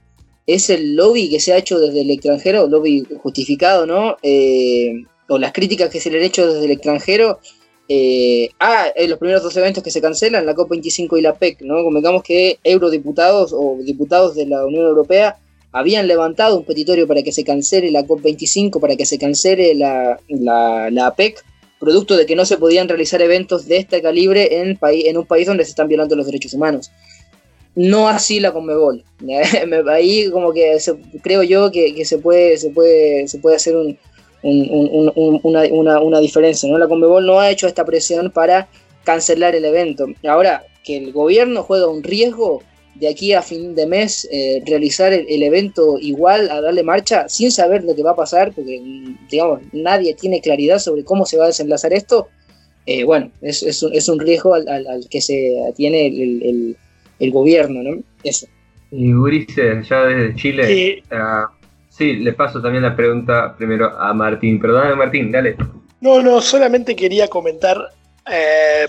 es el lobby que se ha hecho desde el extranjero, lobby justificado, ¿no? Eh, o las críticas que se le han hecho desde el extranjero eh, a los primeros dos eventos que se cancelan, la COP25 y la PEC, ¿no? Convengamos que eurodiputados o diputados de la Unión Europea habían levantado un petitorio para que se cancele la COP25, para que se cancele la, la, APEC, producto de que no se podían realizar eventos de este calibre en, en un país donde se están violando los derechos humanos. No así la Conmebol. Ahí como que creo yo que, se, puede, se, puede, se puede hacer una, una, diferencia. ¿no? La Conmebol no ha hecho esta presión para cancelar el evento. Ahora, que el gobierno juega un riesgo de aquí a fin de mes eh, realizar el, evento igual, a darle marcha, sin saber lo que va a pasar, porque digamos, nadie tiene claridad sobre cómo se va a desenlazar esto, eh, bueno, es, es, un, es, un, riesgo al, al, que se tiene el, el, el, gobierno, ¿no? Eso. Y Urice, ya desde Chile, uh, sí, le paso también la pregunta primero a Martín. Perdóname, Martín, dale. No, no, solamente quería comentar eh,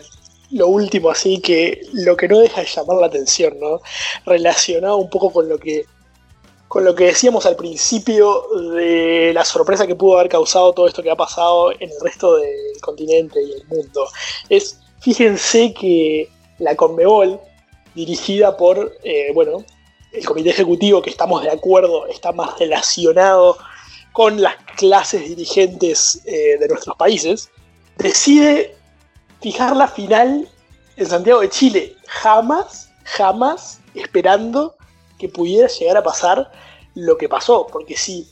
lo último, así que lo que no deja de llamar la atención, ¿no? Relacionado un poco con lo que con lo que decíamos al principio de la sorpresa que pudo haber causado todo esto que ha pasado en el resto del continente y el mundo. Es, fíjense que la Conmebol, dirigida por, eh, bueno, el comité ejecutivo, que estamos de acuerdo, está más relacionado con las clases dirigentes eh, de nuestros países, decide fijar la final en Santiago de Chile. Jamás, jamás esperando que pudiera llegar a pasar lo que pasó. Porque si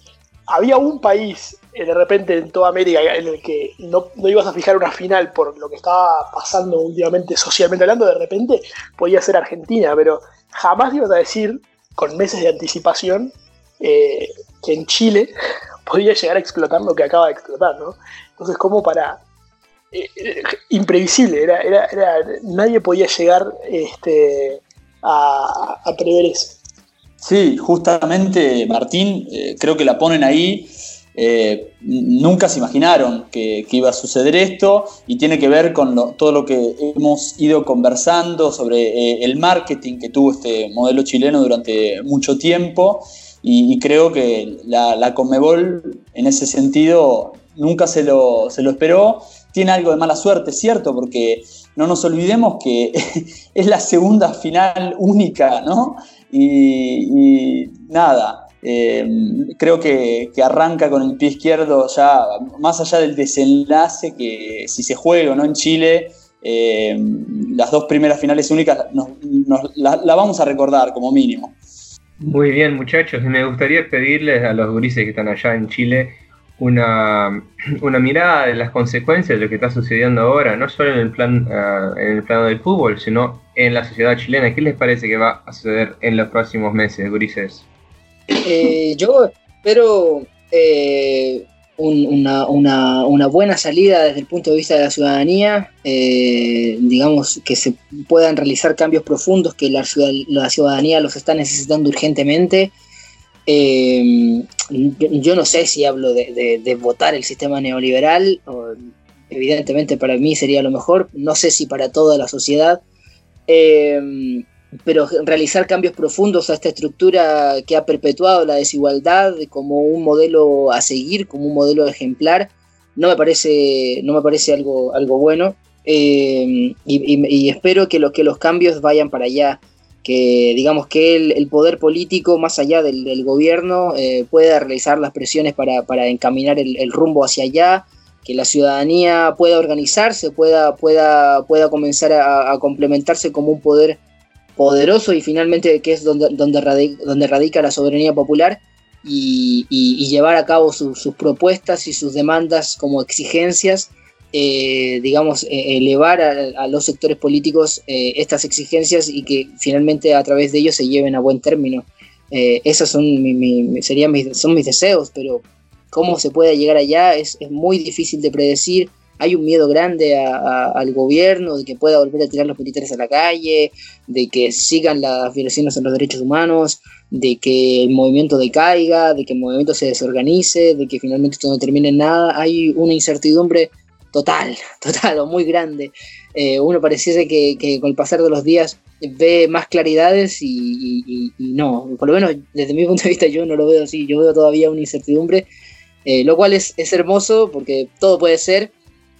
había un país eh, de repente en toda América en el que no, no, ibas a fijar una final por lo que estaba pasando últimamente socialmente hablando, de repente podía ser Argentina, pero jamás ibas a decir con meses de anticipación eh, que en Chile podía llegar a explotar lo que acaba de explotar, ¿no? Entonces, como para imprevisible, era, era, nadie podía llegar este, a, prever eso. Sí, justamente Martín, eh, creo que la ponen ahí. Eh, nunca se imaginaron que, iba a suceder esto y tiene que ver con todo lo que hemos ido conversando sobre el marketing que tuvo este modelo chileno durante mucho tiempo y, creo que la, la, en ese sentido nunca se lo, se lo esperó tiene algo de mala suerte, ¿cierto? Porque no nos olvidemos que es la segunda final única, ¿no? Y, nada, eh, creo que, arranca con el pie izquierdo ya, más allá del desenlace que si se juega o no en Chile, eh, las dos primeras finales únicas la, vamos a recordar como mínimo. Muy bien muchachos, me gustaría pedirles a los gurises que están allá en Chile una, una, mirada de las consecuencias de lo que está sucediendo ahora, no solo en el, plan, uh, en el plano del fútbol, sino en la sociedad chilena. ¿Qué les parece que va a suceder en los próximos meses, Gurises? Eh, yo espero eh, un, una, una, una, buena salida desde el punto de vista de la ciudadanía, eh, digamos que se puedan realizar cambios profundos que la, la ciudadanía los está necesitando urgentemente. Eh, yo no sé si hablo de, votar el sistema neoliberal, evidentemente para mí sería lo mejor, no sé si para toda la sociedad, eh, pero realizar cambios profundos a esta estructura que ha perpetuado la desigualdad como un modelo a seguir, como un modelo ejemplar, no me parece, no me parece algo, algo bueno. Eh, y, espero que, que los cambios vayan para allá que digamos que el, poder político, más allá del, gobierno, eh, pueda realizar las presiones para, encaminar el, rumbo hacia allá, que la ciudadanía pueda organizarse, pueda, pueda, pueda comenzar a, complementarse como un poder poderoso y finalmente que es donde, donde radica la soberanía popular y, llevar a cabo sus propuestas y sus demandas como exigencias eh, digamos, eh, elevar a, los sectores políticos eh, estas exigencias y que finalmente a través de ellos se lleven a buen término. esos son, serían mis, son mis deseos, pero cómo se puede llegar allá es, muy difícil de predecir. Hay un miedo grande al gobierno de que pueda volver a tirar los militares a la calle, de que sigan las violaciones a los derechos humanos, de que el movimiento decaiga, de que el movimiento se desorganice, de que finalmente esto no termine en nada. Hay una incertidumbre total, total o muy grande. Eh, uno pareciese que, con el pasar de los días ve más claridades y, no, por lo menos desde mi punto de vista yo no lo veo así, yo veo todavía una incertidumbre, eh, lo cual es, hermoso porque todo puede ser,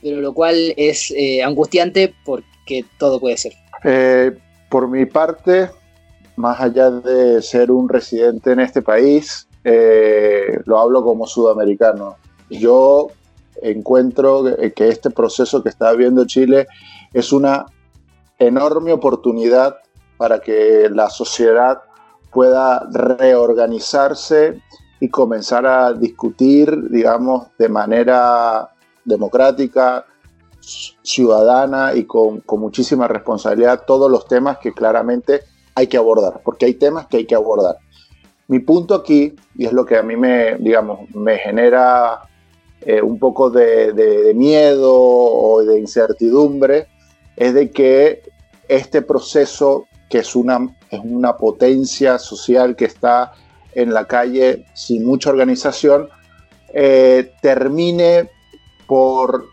pero lo cual es eh, angustiante porque todo puede ser. por mi parte, más allá de ser un residente en este país, lo hablo como sudamericano. Yo encuentro que este proceso que está viviendo Chile es una enorme oportunidad para que la sociedad pueda reorganizarse y comenzar a discutir, digamos, de manera democrática, ciudadana y con, muchísima responsabilidad todos los temas que claramente hay que abordar, porque hay temas que hay que abordar. Mi punto aquí, y es lo que a mí me, digamos, me genera eh, un poco de, miedo o de incertidumbre, es de que este proceso, que es una, es una potencia social que está en la calle sin mucha organización, eh, termine por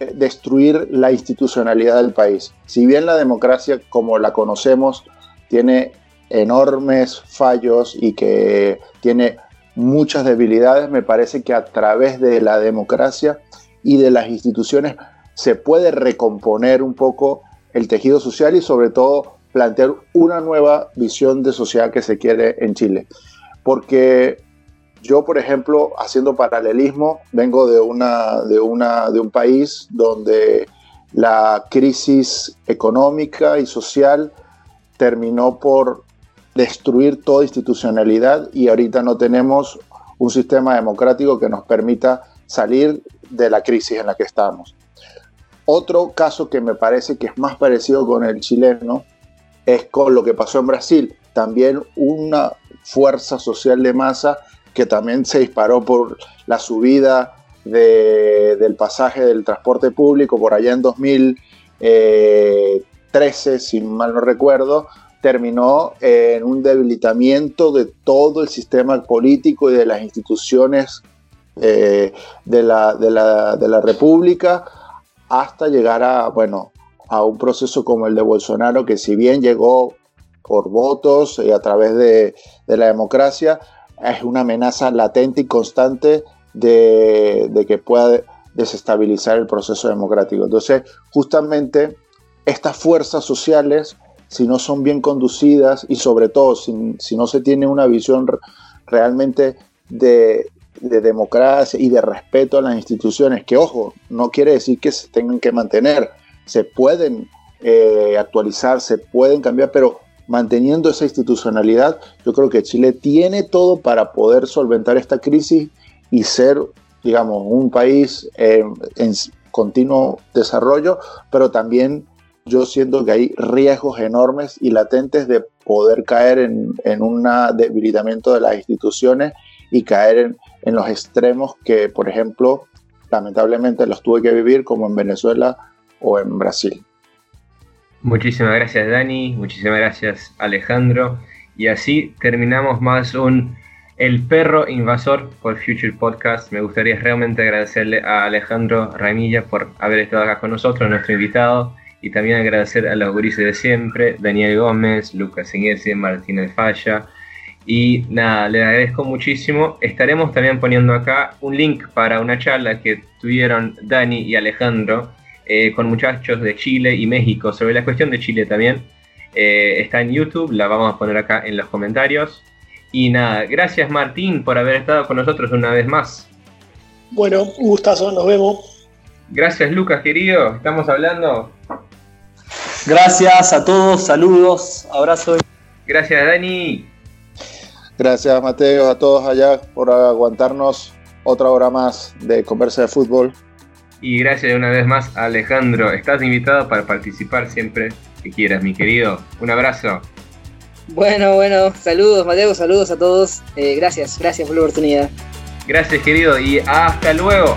eh, destruir la institucionalidad del país. Si bien la democracia como la conocemos tiene enormes fallos y que tiene muchas debilidades, me parece que a través de la democracia y de las instituciones se puede recomponer un poco el tejido social y sobre todo plantear una nueva visión de sociedad que se quiere en Chile. Porque yo, por ejemplo, haciendo paralelismo, vengo de, una, de, una, de un país donde la crisis económica y social terminó por destruir toda institucionalidad y ahorita no tenemos un sistema democrático que nos permita salir de la crisis en la que estamos. Otro caso que me parece que es más parecido con el chileno es con lo que pasó en Brasil. También una fuerza social de masa que también se disparó por la subida del pasaje del transporte público por allá en 2013, si mal no recuerdo, terminó en un debilitamiento de todo el sistema político y de las instituciones eh, de, la, de, la, de, la, República hasta llegar a, bueno, a un proceso como el de Bolsonaro, que si bien llegó por votos y a través de, de la democracia, es una amenaza latente y constante de, de que pueda desestabilizar el proceso democrático. Entonces, justamente estas fuerzas sociales si no son bien conducidas y sobre todo si, no se tiene una visión realmente de, de, democracia y de respeto a las instituciones, que ojo, no quiere decir que se tengan que mantener, se pueden eh, actualizar, se pueden cambiar, pero manteniendo esa institucionalidad, yo creo que Chile tiene todo para poder solventar esta crisis y ser, digamos, un país en continuo desarrollo, pero también yo siento que hay riesgos enormes y latentes de poder caer en, un debilitamiento de las instituciones y caer en, en, los extremos que, por ejemplo, lamentablemente los tuve que vivir como en Venezuela o en Brasil. Muchísimas gracias Dani, muchísimas gracias Alejandro. Y así terminamos más un El perro invasor por Future Podcast. Me gustaría realmente agradecerle a Alejandro Ramilla por haber estado acá con nosotros, nuestro invitado y también agradecer a los gurises de siempre, Daniel Gómez, Lucas Inglesi, Martín El Falla. Y nada, le agradezco muchísimo. Estaremos también poniendo acá un link para una charla que tuvieron Dani y Alejandro eh, con muchachos de Chile y México sobre la cuestión de Chile también. Eh, está en YouTube, la vamos a poner acá en los comentarios. Y nada, gracias Martín por haber estado con nosotros una vez más. Bueno, un gustazo, nos vemos. Gracias Lucas, querido, estamos hablando. Gracias a todos, saludos, abrazo. Gracias, Dani. Gracias, Mateo, a todos allá por aguantarnos otra hora más de conversa de fútbol. Y gracias una vez más, Alejandro. Estás invitado para participar siempre que quieras, mi querido. Un abrazo. Bueno, bueno, saludos, Mateo, saludos a todos. Eh, gracias, gracias por la oportunidad. Gracias, querido, y hasta luego.